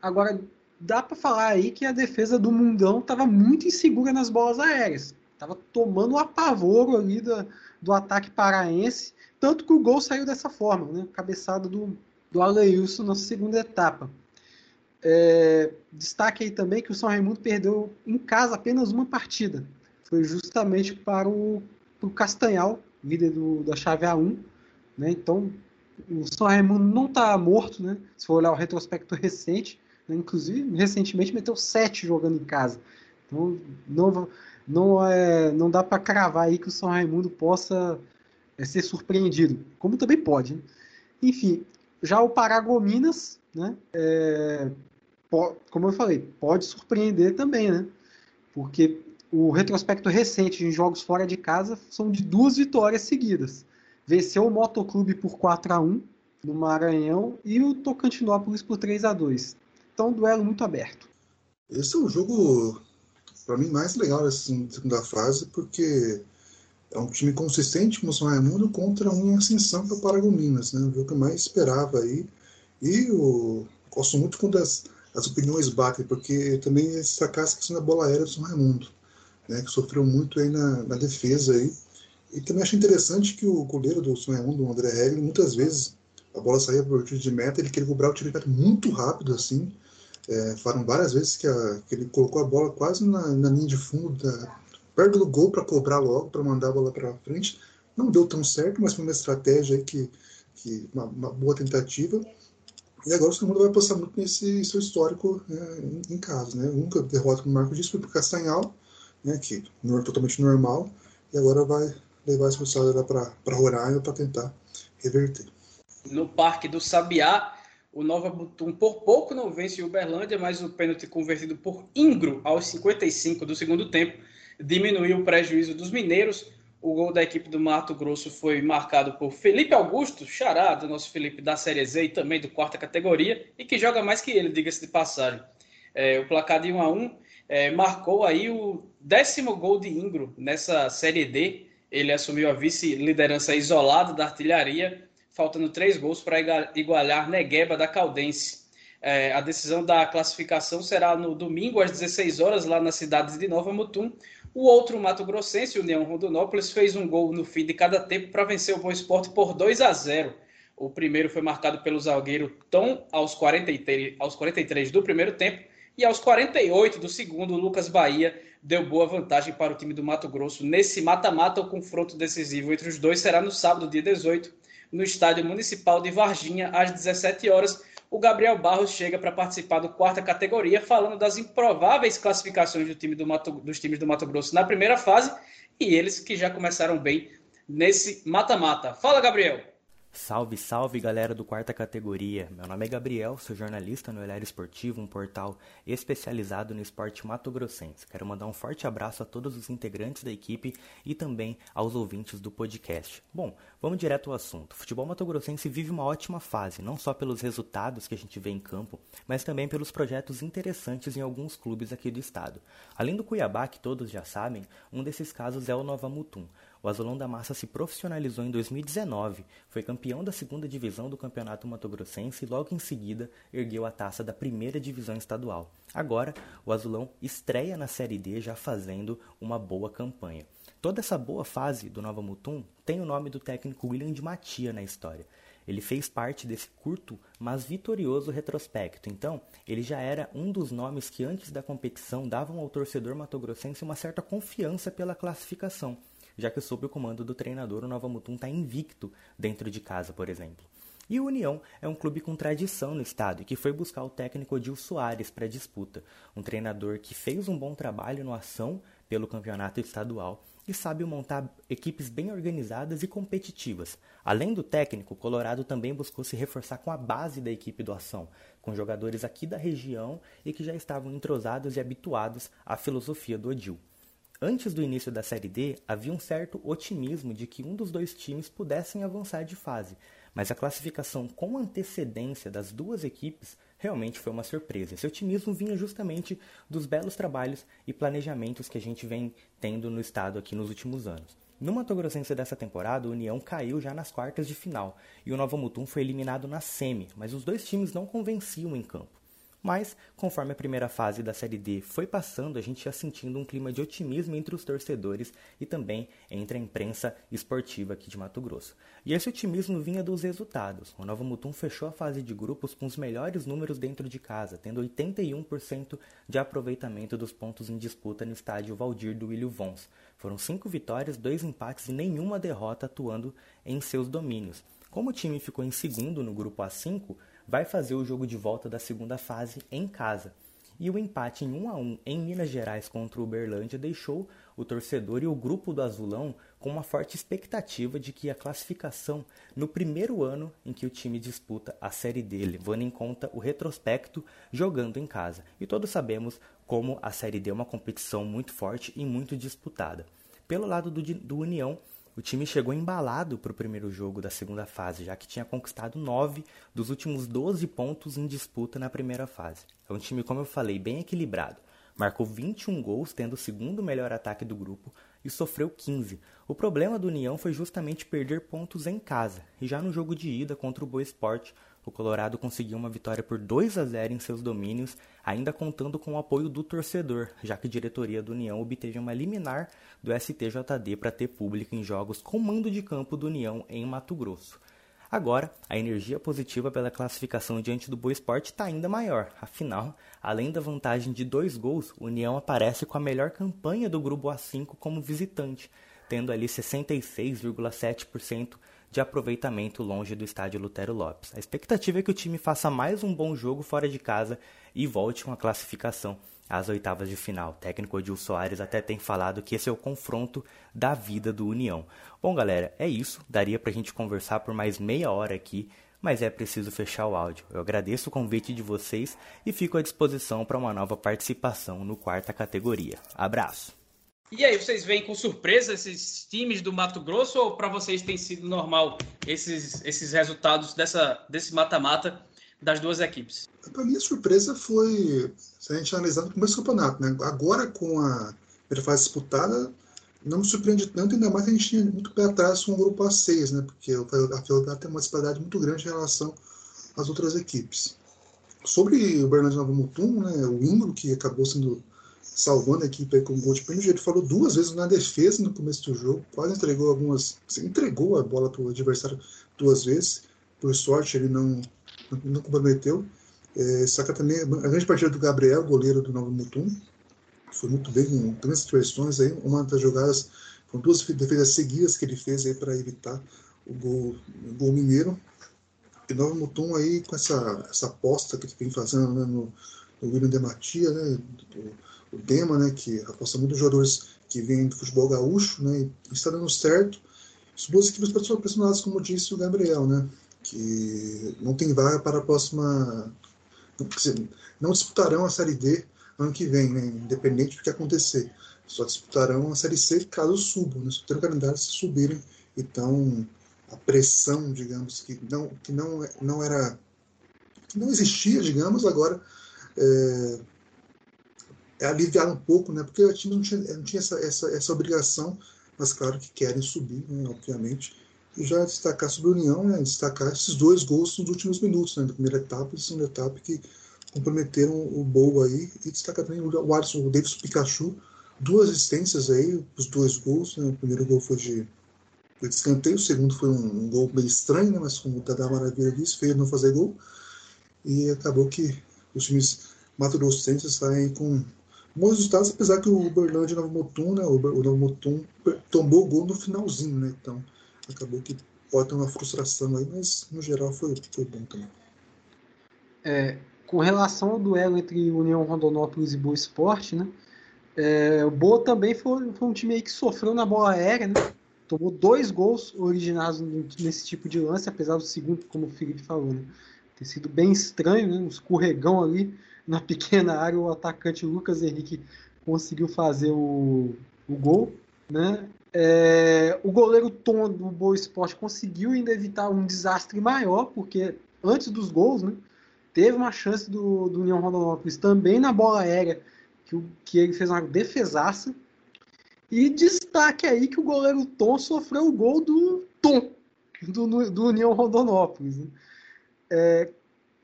Agora, dá para falar aí que a defesa do Mundão estava muito insegura nas bolas aéreas. Estava tomando um apavoro ali do, do ataque paraense, tanto que o gol saiu dessa forma, né? cabeçada do, do Aleilson na segunda etapa. É, destaque aí também que o São Raimundo perdeu em casa apenas uma partida. Foi justamente para o para o Castanhal, líder do, da chave A1. Né? Então, o São Raimundo não está morto, né? se for olhar o retrospecto recente. Né? Inclusive, recentemente meteu sete jogando em casa. Então, não, não, é, não dá para cravar aí que o São Raimundo possa é, ser surpreendido, como também pode. Né? Enfim, já o Paragominas, né? É, como eu falei, pode surpreender também, né? Porque o retrospecto recente em jogos fora de casa são de duas vitórias seguidas. Venceu o Motoclube por 4 a 1 no Maranhão e o Tocantinópolis por 3 a 2 Então, um duelo muito aberto. Esse é o jogo, para mim, mais legal dessa segunda fase, porque é um time consistente como o São Raimundo contra um em ascensão para o Paragominas, né? o jogo que eu mais esperava aí. E eu gosto muito quando as, as opiniões batem, porque também destacar essa questão da bola aérea do São Raimundo né, que sofreu muito aí na, na defesa aí. E também acho interessante que o goleiro do Sonhão, do André Regli, muitas vezes a bola saía por tiro de meta, ele queria cobrar o tiro de meta muito rápido assim. É, falaram várias vezes que, a, que, ele colocou a bola quase na, na linha de fundo, da, perto do gol para cobrar logo, para mandar a bola para frente. Não deu tão certo, mas foi uma estratégia que, que uma, uma boa tentativa. E agora o segundo vai passar muito nesse seu histórico né, em, em casa. Né? Nunca derrota, como o Marco disse, foi para o Castanhal, né, que é totalmente normal, e agora vai levar esse resultado para Roraima para tentar reverter. No Parque do Sabiá, o Nova Butum por pouco não vence o Uberlândia, mas o pênalti convertido por Ingro aos 55 do segundo tempo diminuiu o prejuízo dos mineiros. O gol da equipe do Mato Grosso foi marcado por Felipe Augusto, xará do nosso Felipe da Série Z e também do quarta categoria, e que joga mais que ele, diga-se de passagem. É, o placar de 1 a 1 é, marcou aí o décimo gol de Ingro nessa Série D. Ele assumiu a vice-liderança isolada da artilharia, faltando três gols para igualar Negueba da Caldense. É, a decisão da classificação será no domingo às 16 horas lá na cidade de Nova Mutum, o outro Mato Grossense, União Rondonópolis, fez um gol no fim de cada tempo para vencer o Boa Esporte por 2 a 0. O primeiro foi marcado pelo zagueiro Tom aos 43, aos 43 do primeiro tempo e aos 48 do segundo, Lucas Bahia deu boa vantagem para o time do Mato Grosso. Nesse mata-mata, o confronto decisivo entre os dois será no sábado, dia 18, no Estádio Municipal de Varginha, às 17 horas o Gabriel Barros chega para participar do quarta categoria, falando das improváveis classificações do time do Mato, dos times do Mato Grosso na primeira fase e eles que já começaram bem nesse mata-mata. Fala, Gabriel! Salve, salve galera do quarta categoria. Meu nome é Gabriel, sou jornalista no Olhar Esportivo, um portal especializado no esporte mato-grossense. Quero mandar um forte abraço a todos os integrantes da equipe e também aos ouvintes do podcast. Bom, vamos direto ao assunto. O futebol mato-grossense vive uma ótima fase, não só pelos resultados que a gente vê em campo, mas também pelos projetos interessantes em alguns clubes aqui do estado. Além do Cuiabá, que todos já sabem, um desses casos é o Nova Mutum. O Azulão da Massa se profissionalizou em 2019, foi campeão da segunda divisão do Campeonato Mato Grossense e logo em seguida ergueu a taça da primeira divisão estadual. Agora, o Azulão estreia na Série D já fazendo uma boa campanha. Toda essa boa fase do Nova Mutum tem o nome do técnico William de Matia na história. Ele fez parte desse curto, mas vitorioso retrospecto. Então, ele já era um dos nomes que antes da competição davam ao torcedor matogrossense uma certa confiança pela classificação já que sob o comando do treinador o Nova Mutum está invicto dentro de casa, por exemplo. E o União é um clube com tradição no estado e que foi buscar o técnico Odil Soares para a disputa, um treinador que fez um bom trabalho no ação pelo campeonato estadual e sabe montar equipes bem organizadas e competitivas. Além do técnico, o Colorado também buscou se reforçar com a base da equipe do Ação, com jogadores aqui da região e que já estavam entrosados e habituados à filosofia do Odil. Antes do início da Série D, havia um certo otimismo de que um dos dois times pudessem avançar de fase, mas a classificação com antecedência das duas equipes realmente foi uma surpresa. Esse otimismo vinha justamente dos belos trabalhos e planejamentos que a gente vem tendo no estado aqui nos últimos anos. No Mato Grossense dessa temporada, o União caiu já nas quartas de final e o Novo Mutum foi eliminado na semi, mas os dois times não convenciam em campo. Mas, conforme a primeira fase da Série D foi passando, a gente ia sentindo um clima de otimismo entre os torcedores e também entre a imprensa esportiva aqui de Mato Grosso. E esse otimismo vinha dos resultados. O Novo Mutum fechou a fase de grupos com os melhores números dentro de casa, tendo 81% de aproveitamento dos pontos em disputa no estádio Valdir do Willio Vons. Foram cinco vitórias, dois empates e nenhuma derrota atuando em seus domínios. Como o time ficou em segundo no grupo A5, vai fazer o jogo de volta da segunda fase em casa. E o empate em 1 a 1 em Minas Gerais contra o Uberlândia deixou o torcedor e o grupo do Azulão com uma forte expectativa de que a classificação no primeiro ano em que o time disputa a série D, levando em conta o retrospecto jogando em casa. E todos sabemos como a série D é uma competição muito forte e muito disputada. Pelo lado do, do União, o time chegou embalado para o primeiro jogo da segunda fase, já que tinha conquistado 9 dos últimos 12 pontos em disputa na primeira fase. É um time, como eu falei, bem equilibrado. marcou 21 gols, tendo o segundo melhor ataque do grupo, e sofreu 15. O problema do União foi justamente perder pontos em casa, e já no jogo de ida contra o Boa Esporte, o Colorado conseguiu uma vitória por 2 a 0 em seus domínios, ainda contando com o apoio do torcedor, já que a diretoria do União obteve uma liminar do STJD para ter público em jogos com mando de campo do União em Mato Grosso. Agora, a energia positiva pela classificação diante do Boa Esporte está ainda maior. Afinal, além da vantagem de dois gols, o União aparece com a melhor campanha do grupo A5 como visitante, tendo ali 66,7% de aproveitamento longe do estádio Lutero Lopes. A expectativa é que o time faça mais um bom jogo fora de casa e volte com a classificação às oitavas de final. O técnico Odil Soares até tem falado que esse é o confronto da vida do União. Bom, galera, é isso. Daria pra gente conversar por mais meia hora aqui, mas é preciso fechar o áudio. Eu agradeço o convite de vocês e fico à disposição para uma nova participação no quarta categoria. Abraço! E aí, vocês veem com surpresa esses times do Mato Grosso ou para vocês tem sido normal esses, esses resultados dessa, desse mata-mata das duas equipes? Para mim, a surpresa foi, se a gente analisar no começo do campeonato, né? Agora, com a primeira fase disputada, não me surpreende tanto, ainda mais que a gente tinha muito pé atrás com o grupo A6, né? Porque a Filadélfia tem uma disparidade muito grande em relação às outras equipes. Sobre o Bernardo Nova Mutum, né? O Ingro, que acabou sendo salvando a equipe com o gol de pênalti. Ele falou duas vezes na defesa no começo do jogo, quase entregou algumas. Entregou a bola para o adversário duas vezes. Por sorte, ele não, não, comprometeu. É, saca também a grande partida do Gabriel, goleiro do Novo Mutum. Foi muito bem, com grandes situações aí. Uma das jogadas, com duas defesas seguidas que ele fez aí para evitar o gol, o gol mineiro. E Novo Mutum aí com essa, essa aposta que ele vem fazendo né, no, William Dematia, né, do, o tema, né, que aposta muitos jogadores que vêm do futebol gaúcho, né, e está dando certo. As duas equipes pressionadas, como disse o Gabriel, né, que não tem vaga para a próxima. Não disputarão a Série D ano que vem, né, independente do que acontecer. Só disputarão a Série C caso subam, né, tem o calendário se subirem. Então, a pressão, digamos, que não, que não, não era. que não existia, digamos, agora. É, é aliviar um pouco, né? Porque o time não tinha, não tinha essa, essa, essa obrigação, mas claro que querem subir, né, obviamente. E já destacar sobre a União, né, destacar esses dois gols nos últimos minutos, né, da primeira etapa e da segunda etapa, que comprometeram o Boa aí. E destacar também o Alisson, o Davidson Pikachu, duas assistências aí, os dois gols. Né, o primeiro gol foi de, de escanteio, o segundo foi um, um gol meio estranho, né, mas como o Tadá Maravilha disse, feio não fazer gol. E acabou que os times Mato Grossenses saem com bons resultados, apesar que o Uberlândia Novo Mutum, né, o Novo Mutum tombou o gol no finalzinho, né? Então acabou que pode ter uma frustração aí, mas no geral foi, foi bom também. É, com relação ao duelo entre União Rondonópolis e Boa Esporte, né? É, o Boa também foi, foi, um time que sofreu na bola aérea, né? Tomou dois gols originados nesse tipo de lance, apesar do segundo, como o Felipe falou, né? Ter sido bem estranho, né? Um escorregão ali na pequena área, o atacante Lucas Henrique conseguiu fazer o, o gol. Né? É, o goleiro Tom do Boa Esporte conseguiu ainda evitar um desastre maior, porque antes dos gols, né, teve uma chance do, do União Rondonópolis também na bola aérea, que, que ele fez uma defesaça. E destaque aí que o goleiro Tom sofreu o gol do Tom, do, do União Rondonópolis. Né? É,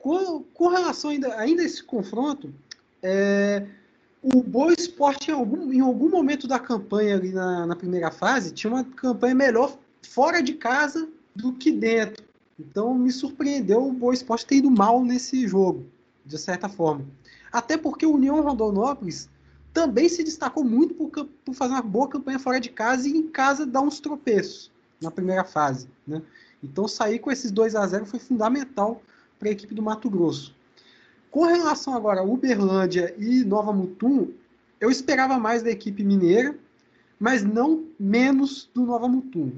com, com relação ainda, ainda a esse confronto, é, o Boa Esporte, em algum, em algum momento da campanha ali na, na primeira fase, tinha uma campanha melhor fora de casa do que dentro. Então me surpreendeu o Boa Esporte ter ido mal nesse jogo, de certa forma. Até porque o União Rondonópolis também se destacou muito por, por, fazer uma boa campanha fora de casa e em casa dar uns tropeços na primeira fase. Né? Então sair com esses 2 a 0 foi fundamental para a equipe do Mato Grosso. Com relação agora a Uberlândia e Nova Mutum, eu esperava mais da equipe mineira, mas não menos do Nova Mutum,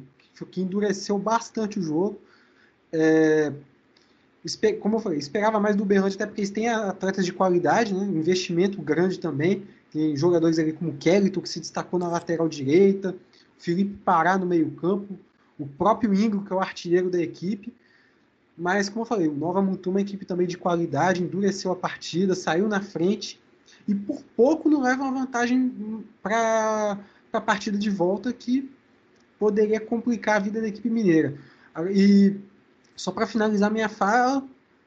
que endureceu bastante o jogo. É, como eu falei, esperava mais do Uberlândia, até porque eles têm atletas de qualidade, né, investimento grande também. Tem jogadores ali como o Kelito, que se destacou na lateral direita, Felipe Pará no meio-campo, o próprio Ingro, que é o artilheiro da equipe. Mas, como eu falei, o Nova montou uma equipe também de qualidade, endureceu a partida, saiu na frente, e por pouco não leva uma vantagem para a partida de volta que poderia complicar a vida da equipe mineira. E só para finalizar minha fala,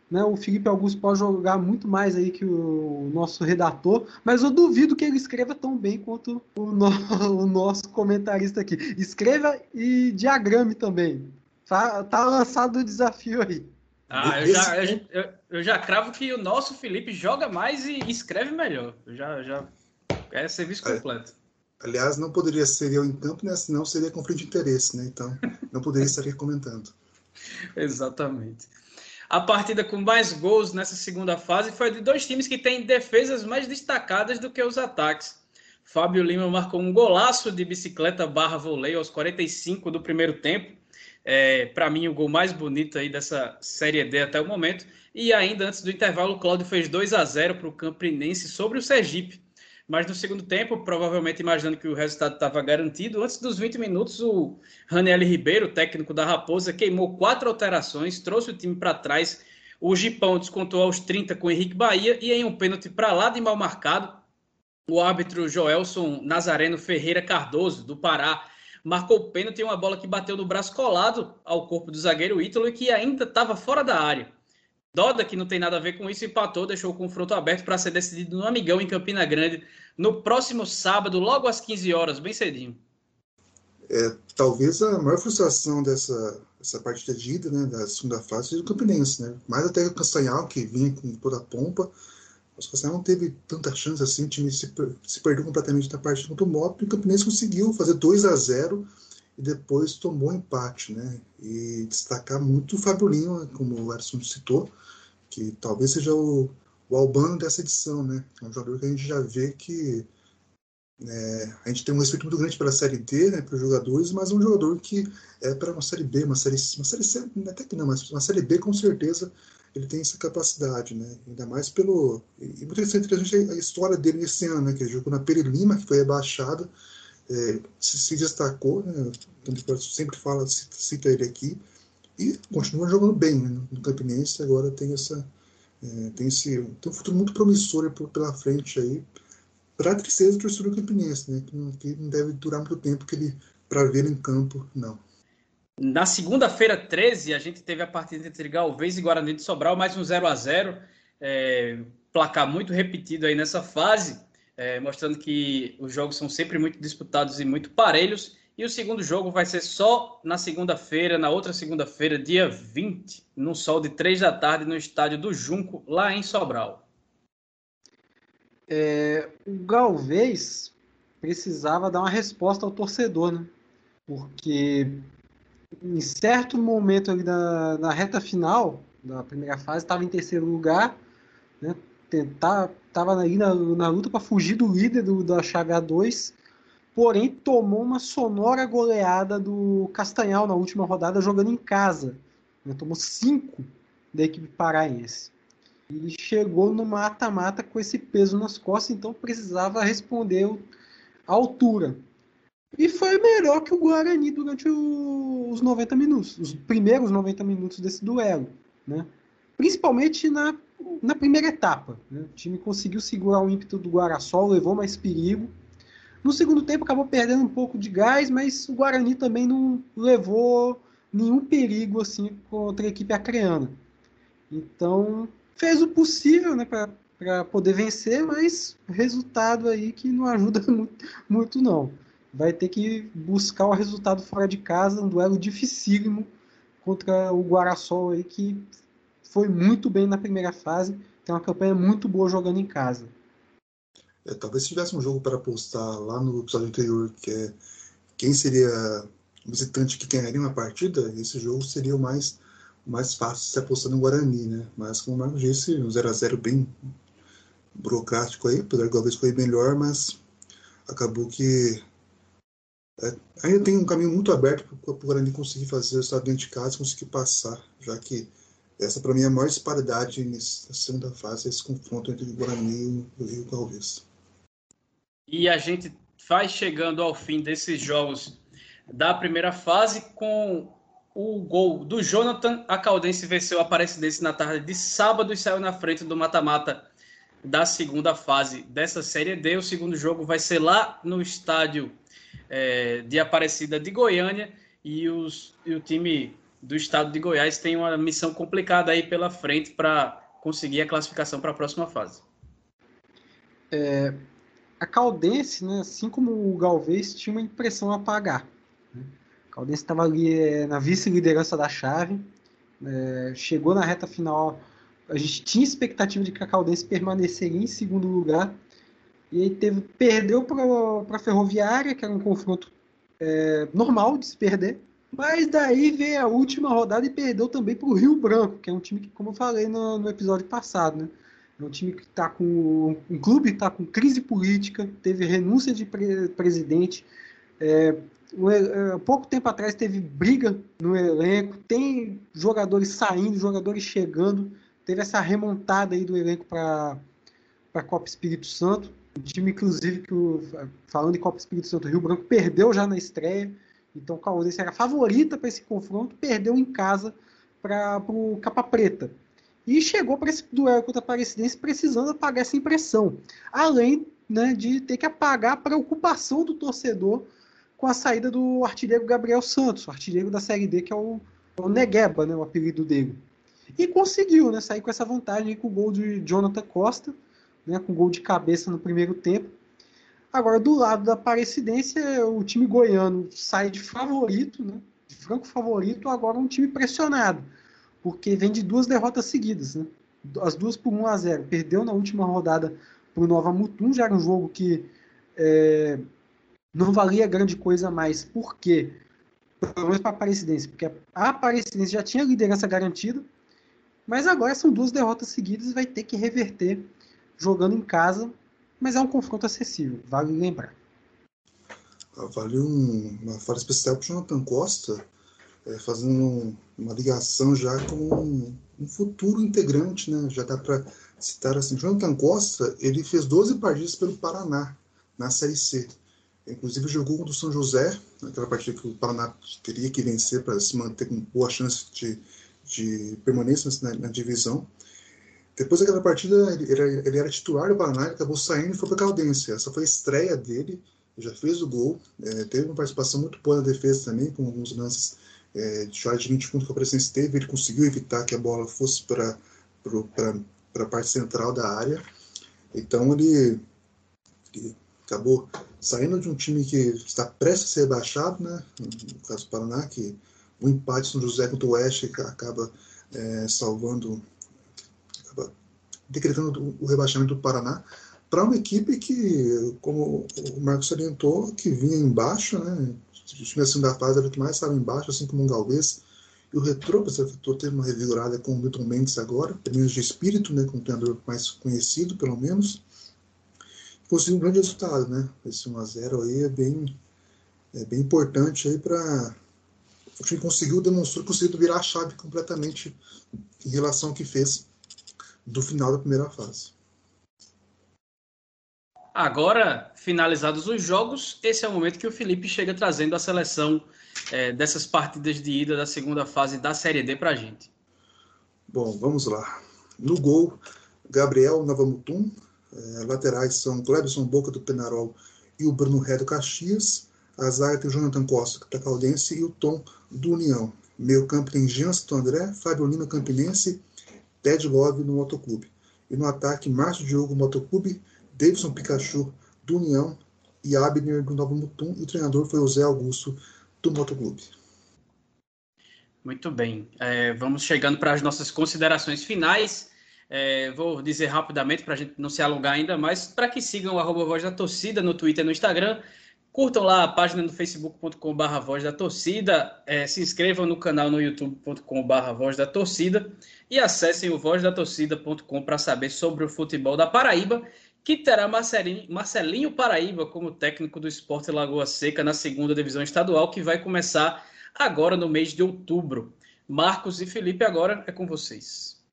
né, o Felipe Augusto pode jogar muito mais aí que o nosso redator, mas eu duvido que ele escreva tão bem quanto o, no, (laughs) o nosso comentarista aqui. Escreva e diagrame também. Tá, tá lançado o desafio aí. Ah, eu já, eu, eu, já cravo que o nosso Felipe joga mais e escreve melhor. Eu já, já é serviço é. completo. Aliás, não poderia ser eu em campo, né? Senão seria conflito de interesse, né? Então, não poderia estar comentando. (laughs) Exatamente. A partida com mais gols nessa segunda fase foi de dois times que têm defesas mais destacadas do que os ataques. Fábio Lima marcou um golaço de bicicleta barra voleio aos 45 do primeiro tempo. É, Para mim, o gol mais bonito aí dessa Série D até o momento. E ainda antes do intervalo, o Cláudio fez 2 a 0 para o Campinense sobre o Sergipe. Mas no segundo tempo, provavelmente imaginando que o resultado estava garantido, antes dos 20 minutos, o Raniel Ribeiro, técnico da Raposa, queimou quatro alterações, trouxe o time para trás. O Gipão descontou aos 30 com o Henrique Bahia e em um pênalti para lá de mal marcado, o árbitro Joelson Nazareno Ferreira Cardoso, do Pará, marcou pênalti em uma bola que bateu no braço colado ao corpo do zagueiro Ítalo e que ainda estava fora da área. Doda, que não tem nada a ver com isso, empatou, deixou o confronto aberto para ser decidido no Amigão, em Campina Grande, no próximo sábado, logo às 15 horas, bem cedinho. É, talvez a maior frustração dessa, dessa partida de ida, né, da segunda fase, seja o Campinense, né? Mais até o Castanhal, que vinha com toda a pompa. O Castanhal não teve tanta chance assim, o time se, se perdeu completamente da partida contra o Moto, e o Campinense conseguiu fazer 2 a 0 e depois tomou empate, né? E destacar muito o Lima, como o Edson citou, que talvez seja o, o Albano dessa edição, né? É um jogador que a gente já vê que é, a gente tem um respeito muito grande pela Série D, né, para os jogadores, mas é um jogador que é para uma Série B, uma Série, uma série C, até que não, mas uma Série B com certeza ele tem essa capacidade, né? Ainda mais pelo. E muito interessante a história dele nesse ano, né? Que ele jogou na Peri Lima, que foi rebaixada, é, se, se, destacou, né? sempre fala, cita ele aqui, e continua jogando bem né, no Campinense. Agora tem essa é, tem esse tem um futuro muito promissor pela frente aí para a tristeza do torcedor campinense, né? Que não, que não deve durar muito tempo que ele para ver em campo, não. Na segunda-feira 13, a gente teve a partida entre Galvez e Guarani de Sobral, mais um 0 a 0 é, placar muito repetido aí nessa fase, é, mostrando que os jogos são sempre muito disputados e muito parelhos. E o segundo jogo vai ser só na segunda-feira, na outra segunda-feira, dia 20, no sol de 3 da tarde, no estádio do Junco, lá em Sobral. É, o Galvez precisava dar uma resposta ao torcedor, né? Porque em certo momento ali na, reta final da primeira fase, estava em terceiro lugar, né? Tentar, tava ali na, na luta para fugir do líder do, da chave A2 porém tomou uma sonora goleada do Castanhal na última rodada jogando em casa. Né? Tomou cinco da equipe paraense. E chegou no mata-mata com esse peso nas costas, então precisava responder à altura. E foi melhor que o Guarani durante os 90 minutos, os primeiros 90 minutos desse duelo. Né? Principalmente na, na primeira etapa. Né? O time conseguiu segurar o ímpeto do Guarasol, levou mais perigo no segundo tempo acabou perdendo um pouco de gás, mas o Guarani também não levou nenhum perigo assim contra a equipe acreana. Então fez o possível né, para poder vencer, mas resultado aí que não ajuda (laughs) muito, muito não. Vai ter que buscar o resultado fora de casa, um duelo dificílimo contra o Guarasol aí que foi muito bem na primeira fase, tem uma campanha muito boa jogando em casa. É, talvez se tivesse um jogo para apostar lá no episódio anterior, que é quem seria o visitante que ganharia uma partida, esse jogo seria o mais, o mais fácil de se apostar no Guarani, né? Mas como o Marcos disse, um 0x0 bem burocrático aí, apesar que talvez foi melhor, mas acabou que ainda tem um caminho muito aberto para o Guarani conseguir fazer o estado dentro de casa, conseguir passar, já que essa para mim é a maior disparidade nessa segunda fase, esse confronto entre o Guarani e o Rio Galvez. E a gente vai chegando ao fim desses jogos da primeira fase com o gol do Jonathan. A Caldense venceu a Aparecidense na tarde de sábado e saiu na frente do mata-mata da segunda fase dessa Série D. O segundo jogo vai ser lá no estádio é, de Aparecida de Goiânia e, os, e o time do estado de Goiás tem uma missão complicada aí pela frente para conseguir a classificação para a próxima fase. É, a Caldense, né, assim como o Galvez, tinha uma impressão a pagar. Né? A Caldense estava ali é, na vice-liderança da chave, é, chegou na reta final. A gente tinha expectativa de que a Caldense permaneceria em segundo lugar. E aí teve, perdeu para a Ferroviária, que era um confronto é, normal de se perder. Mas daí veio a última rodada e perdeu também para o Rio Branco, que é um time que, como eu falei no, no episódio passado, né? É um time que está com. Um clube que está com crise política, teve renúncia de pre presidente. É, um, é, pouco tempo atrás teve briga no elenco, tem jogadores saindo, jogadores chegando. Teve essa remontada aí do elenco para a Copa Espírito Santo. Um time, inclusive, que o, falando em Copa Espírito Santo, o Rio Branco perdeu já na estreia. Então o Caldense era favorita para esse confronto, perdeu em casa para o Capa Preta e chegou para esse duelo contra a Aparecidense precisando apagar essa impressão. Além né, de ter que apagar a preocupação do torcedor com a saída do artilheiro Gabriel Santos, o artilheiro da Série D, que é o, é o Negueba, né, o apelido dele. E conseguiu né, sair com essa vantagem com o gol de Jonathan Costa, né, com gol de cabeça no primeiro tempo. Agora, do lado da Aparecidense, o time goiano sai de favorito, né, de franco favorito, agora um time pressionado porque vem de duas derrotas seguidas, né? As duas por 1 a 0 Perdeu na última rodada para o Nova Mutum, já era um jogo que é, não valia grande coisa mais. Por quê? Pelo menos para a Aparecidense, porque a Aparecidense já tinha liderança garantida, mas agora são duas derrotas seguidas e vai ter que reverter jogando em casa, mas é um confronto acessível, vale lembrar. Ah, vale um, uma fala especial para Jonathan Costa, é, fazendo uma ligação já com um, um futuro integrante, né? Já dá para citar assim, Jonathan Costa, ele fez 12 partidas pelo Paraná na Série C. Inclusive jogou contra o São José, naquela partida que o Paraná teria que vencer para se manter com boa chance de, de permanência na, na divisão. Depois daquela partida, ele era, ele era, titular do Paraná, ele acabou saindo e foi para Caldense. Essa foi a estreia dele, já fez o gol, é, teve uma participação muito boa na defesa também, com alguns lances é, de jogada de 20 pontos que a Presença teve, ele conseguiu evitar que a bola fosse para a parte central da área. Então ele, ele, acabou saindo de um time que está prestes a ser rebaixado, né? no caso do Paraná, que o empate no José contra o Oeste acaba é, salvando, decretando o rebaixamento do Paraná para uma equipe que, como o Marcos salientou, que vinha embaixo, né? O time da segunda fase o que mais estava embaixo, assim como o Galvez. E o Retrô, para teve uma revigorada com o Milton Mendes agora, pelo menos de espírito, né, com um treinador mais conhecido, pelo menos. Conseguiu um grande resultado, né? Esse 1x0 aí é bem, é bem importante aí para. O time conseguiu, demonstrou, conseguiu virar a chave completamente em relação ao que fez do final da primeira fase. Agora, finalizados os jogos, esse é o momento que o Felipe chega trazendo a seleção é, dessas partidas de ida da segunda fase da Série D para a gente. Bom, vamos lá. No gol, Gabriel Navamutum. É, laterais são Glebson Boca do Penarol e o Bruno Ré do Caxias. A zaga tem o Jonathan Costa da Caldense e o Tom do União. Meio campo tem Jean André, Fábio Lima Campinense, Ted Love no Motoclube. E no ataque, Márcio Diogo Motoclube, Davidson Pikachu do União e Abner do Novo Mutum, e o treinador foi o Zé Augusto do Motoclube. Muito bem, é, vamos chegando para as nossas considerações finais. É, vou dizer rapidamente para a gente não se alongar ainda mais, para que sigam o arroba Voz da Torcida no Twitter e no Instagram. Curtam lá a página no facebook.com.br Voz da Torcida, é, se inscrevam no canal no youtube.com.br Voz da Torcida e acessem o vozdatorcida.com para saber sobre o futebol da Paraíba que terá Marcelinho, Marcelinho Paraíba como técnico do Esporte Lagoa Seca na segunda divisão estadual, que vai começar agora no mês de outubro. Marcos e Felipe, agora é com vocês.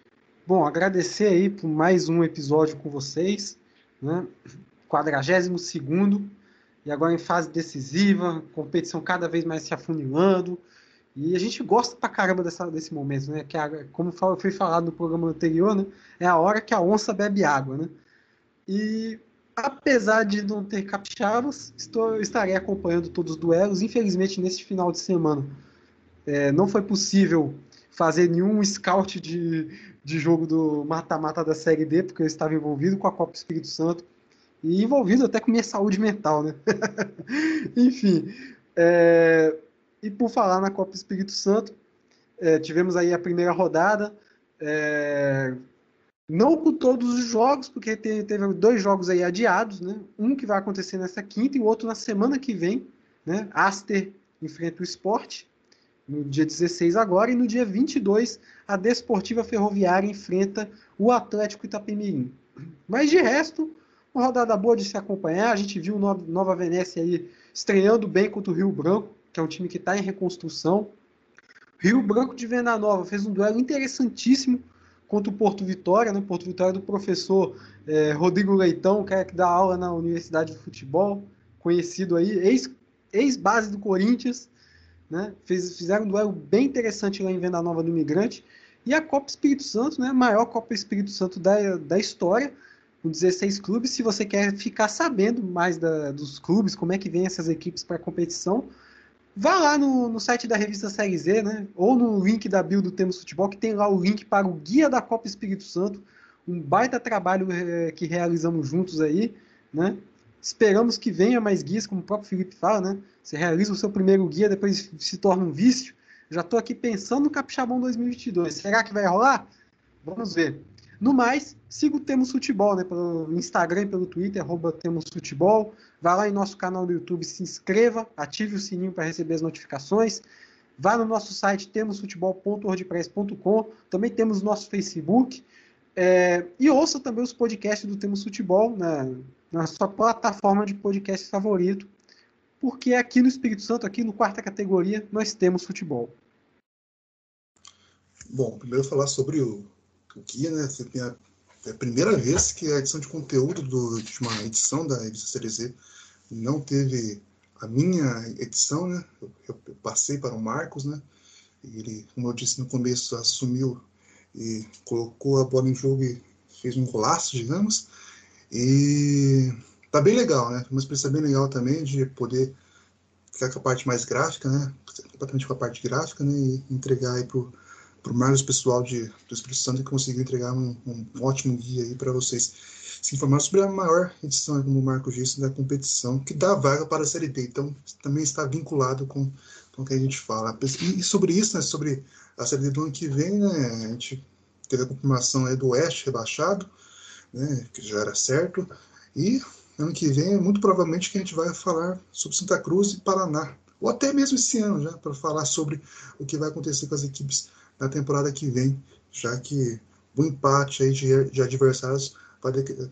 Bom, agradecer aí por mais um episódio com vocês, né? 42 e agora em fase decisiva, competição cada vez mais se afunilando. E a gente gosta pra caramba dessa, desse momento, né? Que a, como foi falado no programa anterior, né? É a hora que a onça bebe água, né? E apesar de não ter capixabas, estou, estarei acompanhando todos os duelos. Infelizmente, neste final de semana, é, não foi possível fazer nenhum scout de, de jogo do mata-mata da Série D, porque eu estava envolvido com a Copa Espírito Santo e envolvido até com minha saúde mental, né? (laughs) Enfim, é, e por falar na Copa Espírito Santo, é, tivemos aí a primeira rodada, é, não com todos os jogos, porque teve, dois jogos aí adiados, né? Um que vai acontecer nessa quinta e o outro na semana que vem, né? Aster enfrenta o esporte no dia 16 agora, e no dia 22 a Desportiva Ferroviária enfrenta o Atlético Itapemirim. Mas de resto, uma rodada boa de se acompanhar. A gente viu Nova Venécia aí estreando bem contra o Rio Branco, que é um time que está em reconstrução. Rio Branco de Venda Nova fez um duelo interessantíssimo contra o Porto Vitória, né? Porto Vitória do professor é, Rodrigo Leitão, que, é, que dá aula na Universidade de Futebol, conhecido aí, ex-base ex do Corinthians, né? Fez, fizeram um duelo bem interessante lá em Venda Nova do Imigrante. E a Copa Espírito Santo, né? A maior Copa Espírito Santo da, da história, com 16 clubes. Se você quer ficar sabendo mais da, dos clubes, como é que vem essas equipes para competição, vá lá no, no, site da revista Série Z, né? Ou no link da bio do Temos Futebol, que tem lá o link para o Guia da Copa Espírito Santo. Um baita trabalho é, que realizamos juntos aí, né? Esperamos que venha mais guias, como o próprio Felipe fala, né? Você realiza o seu primeiro guia, depois se torna um vício. Já estou aqui pensando no Capixabão 2022. Será que vai rolar? Vamos ver. No mais, siga o Temos Futebol, né? Pelo Instagram e pelo Twitter, arroba Temos Futebol. Vá lá em nosso canal do YouTube, se inscreva, ative o sininho para receber as notificações. Vá no nosso site temosfutebol.wordpress.com. Também temos nosso Facebook. É, e ouça também os podcasts do Temos Futebol na, na sua plataforma de podcast favorito. Porque aqui no Espírito Santo, aqui no quarta categoria, nós temos futebol. Bom, primeiro falar sobre o aqui, né? É a primeira vez que a edição de conteúdo do, de uma edição da revista CDZ não teve a minha edição, né? Eu, eu, passei para o Marcos, né? Ele, como eu disse no começo, assumiu e colocou a bola em jogo e fez um golaço, digamos. E tá bem legal, né? Uma experiência bem legal também de poder ficar com a parte mais gráfica, né? Completamente com a parte gráfica, né? E entregar aí pro para o Marcos pessoal de, do Espírito Santo que conseguiu entregar um, um ótimo guia aí para vocês se informar sobre a maior edição, como o Marcos disse, da competição, que dá vaga para a Série D. Então, também está vinculado com, com o que a gente fala. E sobre isso, né, sobre a Série D do ano que vem, né, a gente teve a confirmação aí do Oeste rebaixado, né, que já era certo, e ano que vem, muito provavelmente, que a gente vai falar sobre Santa Cruz e Paraná, ou até mesmo esse ano, já, para falar sobre o que vai acontecer com as equipes na temporada que vem, já que o empate aí de, de adversários vai, de,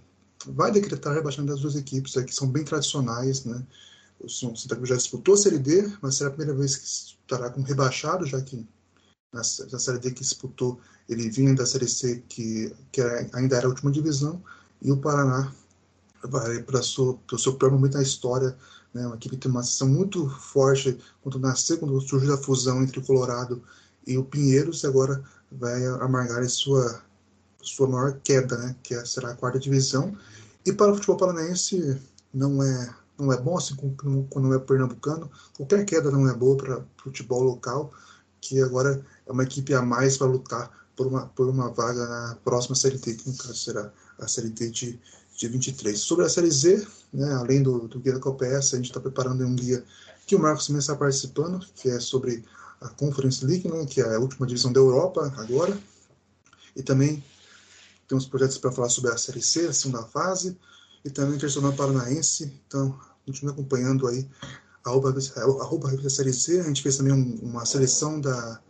vai decretar rebaixamento das duas equipes que são bem tradicionais, né? O Santa Cruz já disputou a Série D, mas será a primeira vez que estará com rebaixado, já que na, na Série D que disputou ele vinha da Série C, que, que era, ainda era a última divisão, e o Paraná vai para o seu pior momento na história, né? uma equipe que tem uma ação muito forte quando nasceu, quando surgiu a fusão entre o Colorado e o Pinheiros agora vai amargar sua, sua maior queda, né, que é, será a quarta divisão. E para o futebol paranaense não é, não é bom, assim como quando é pernambucano, qualquer queda não é boa para o futebol local, que agora é uma equipe a mais para lutar por uma, por uma vaga na próxima Série D, que no caso será a Série D de, de 23. Sobre a Série Z, né, além do, do guia da Copa S, a gente está preparando um guia que o Marcos também está participando, que é sobre a Conference League, né, que é a última divisão da Europa agora. E também temos projetos para falar sobre a Série C, a segunda fase, e também o Internacional Paranaense. Então, continue acompanhando aí a arroba a Série C. A gente fez também um, uma seleção da,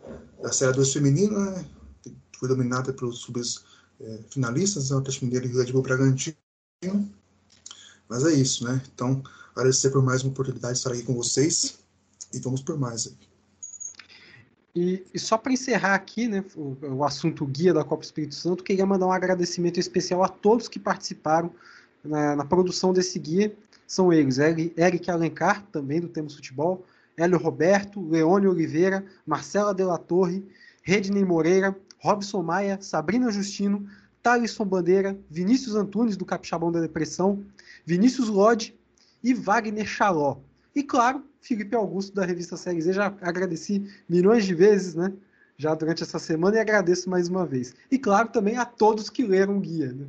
da Série 2 feminina, né, que foi dominada pelos subs é, finalistas, né, o Atlético Mineiro e o Red Bull Bragantino. Mas é isso, né? Então, agradecer por mais uma oportunidade de estar aqui com vocês e vamos por mais. E, e só para encerrar aqui, né, o, o, assunto guia da Copa Espírito Santo, queria mandar um agradecimento especial a todos que participaram na, na produção desse guia. São eles, Eric Alencar, também do Temos Futebol, Hélio Roberto, Leone Oliveira, Marcela Della Torre, Redney Moreira, Robson Maia, Sabrina Justino, Thalisson Bandeira, Vinícius Antunes, do Capixabão da Depressão, Vinícius Lodge e Wagner Chaló. E claro, Felipe Augusto, da revista Série Z. Já agradeci milhões de vezes, né? Já durante essa semana e agradeço mais uma vez. E claro, também a todos que leram o guia. Né?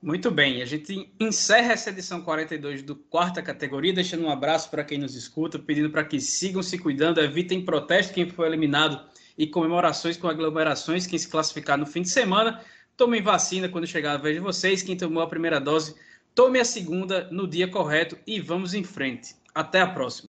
Muito bem, a gente encerra essa edição 42 do quarta categoria, deixando um abraço para quem nos escuta, pedindo para que sigam se cuidando, evitem protesto quem foi eliminado e comemorações com aglomerações, quem se classificar no fim de semana, tomem vacina quando chegar a vez de vocês, quem tomou a primeira dose, tome a segunda no dia correto e vamos em frente. Até a próxima.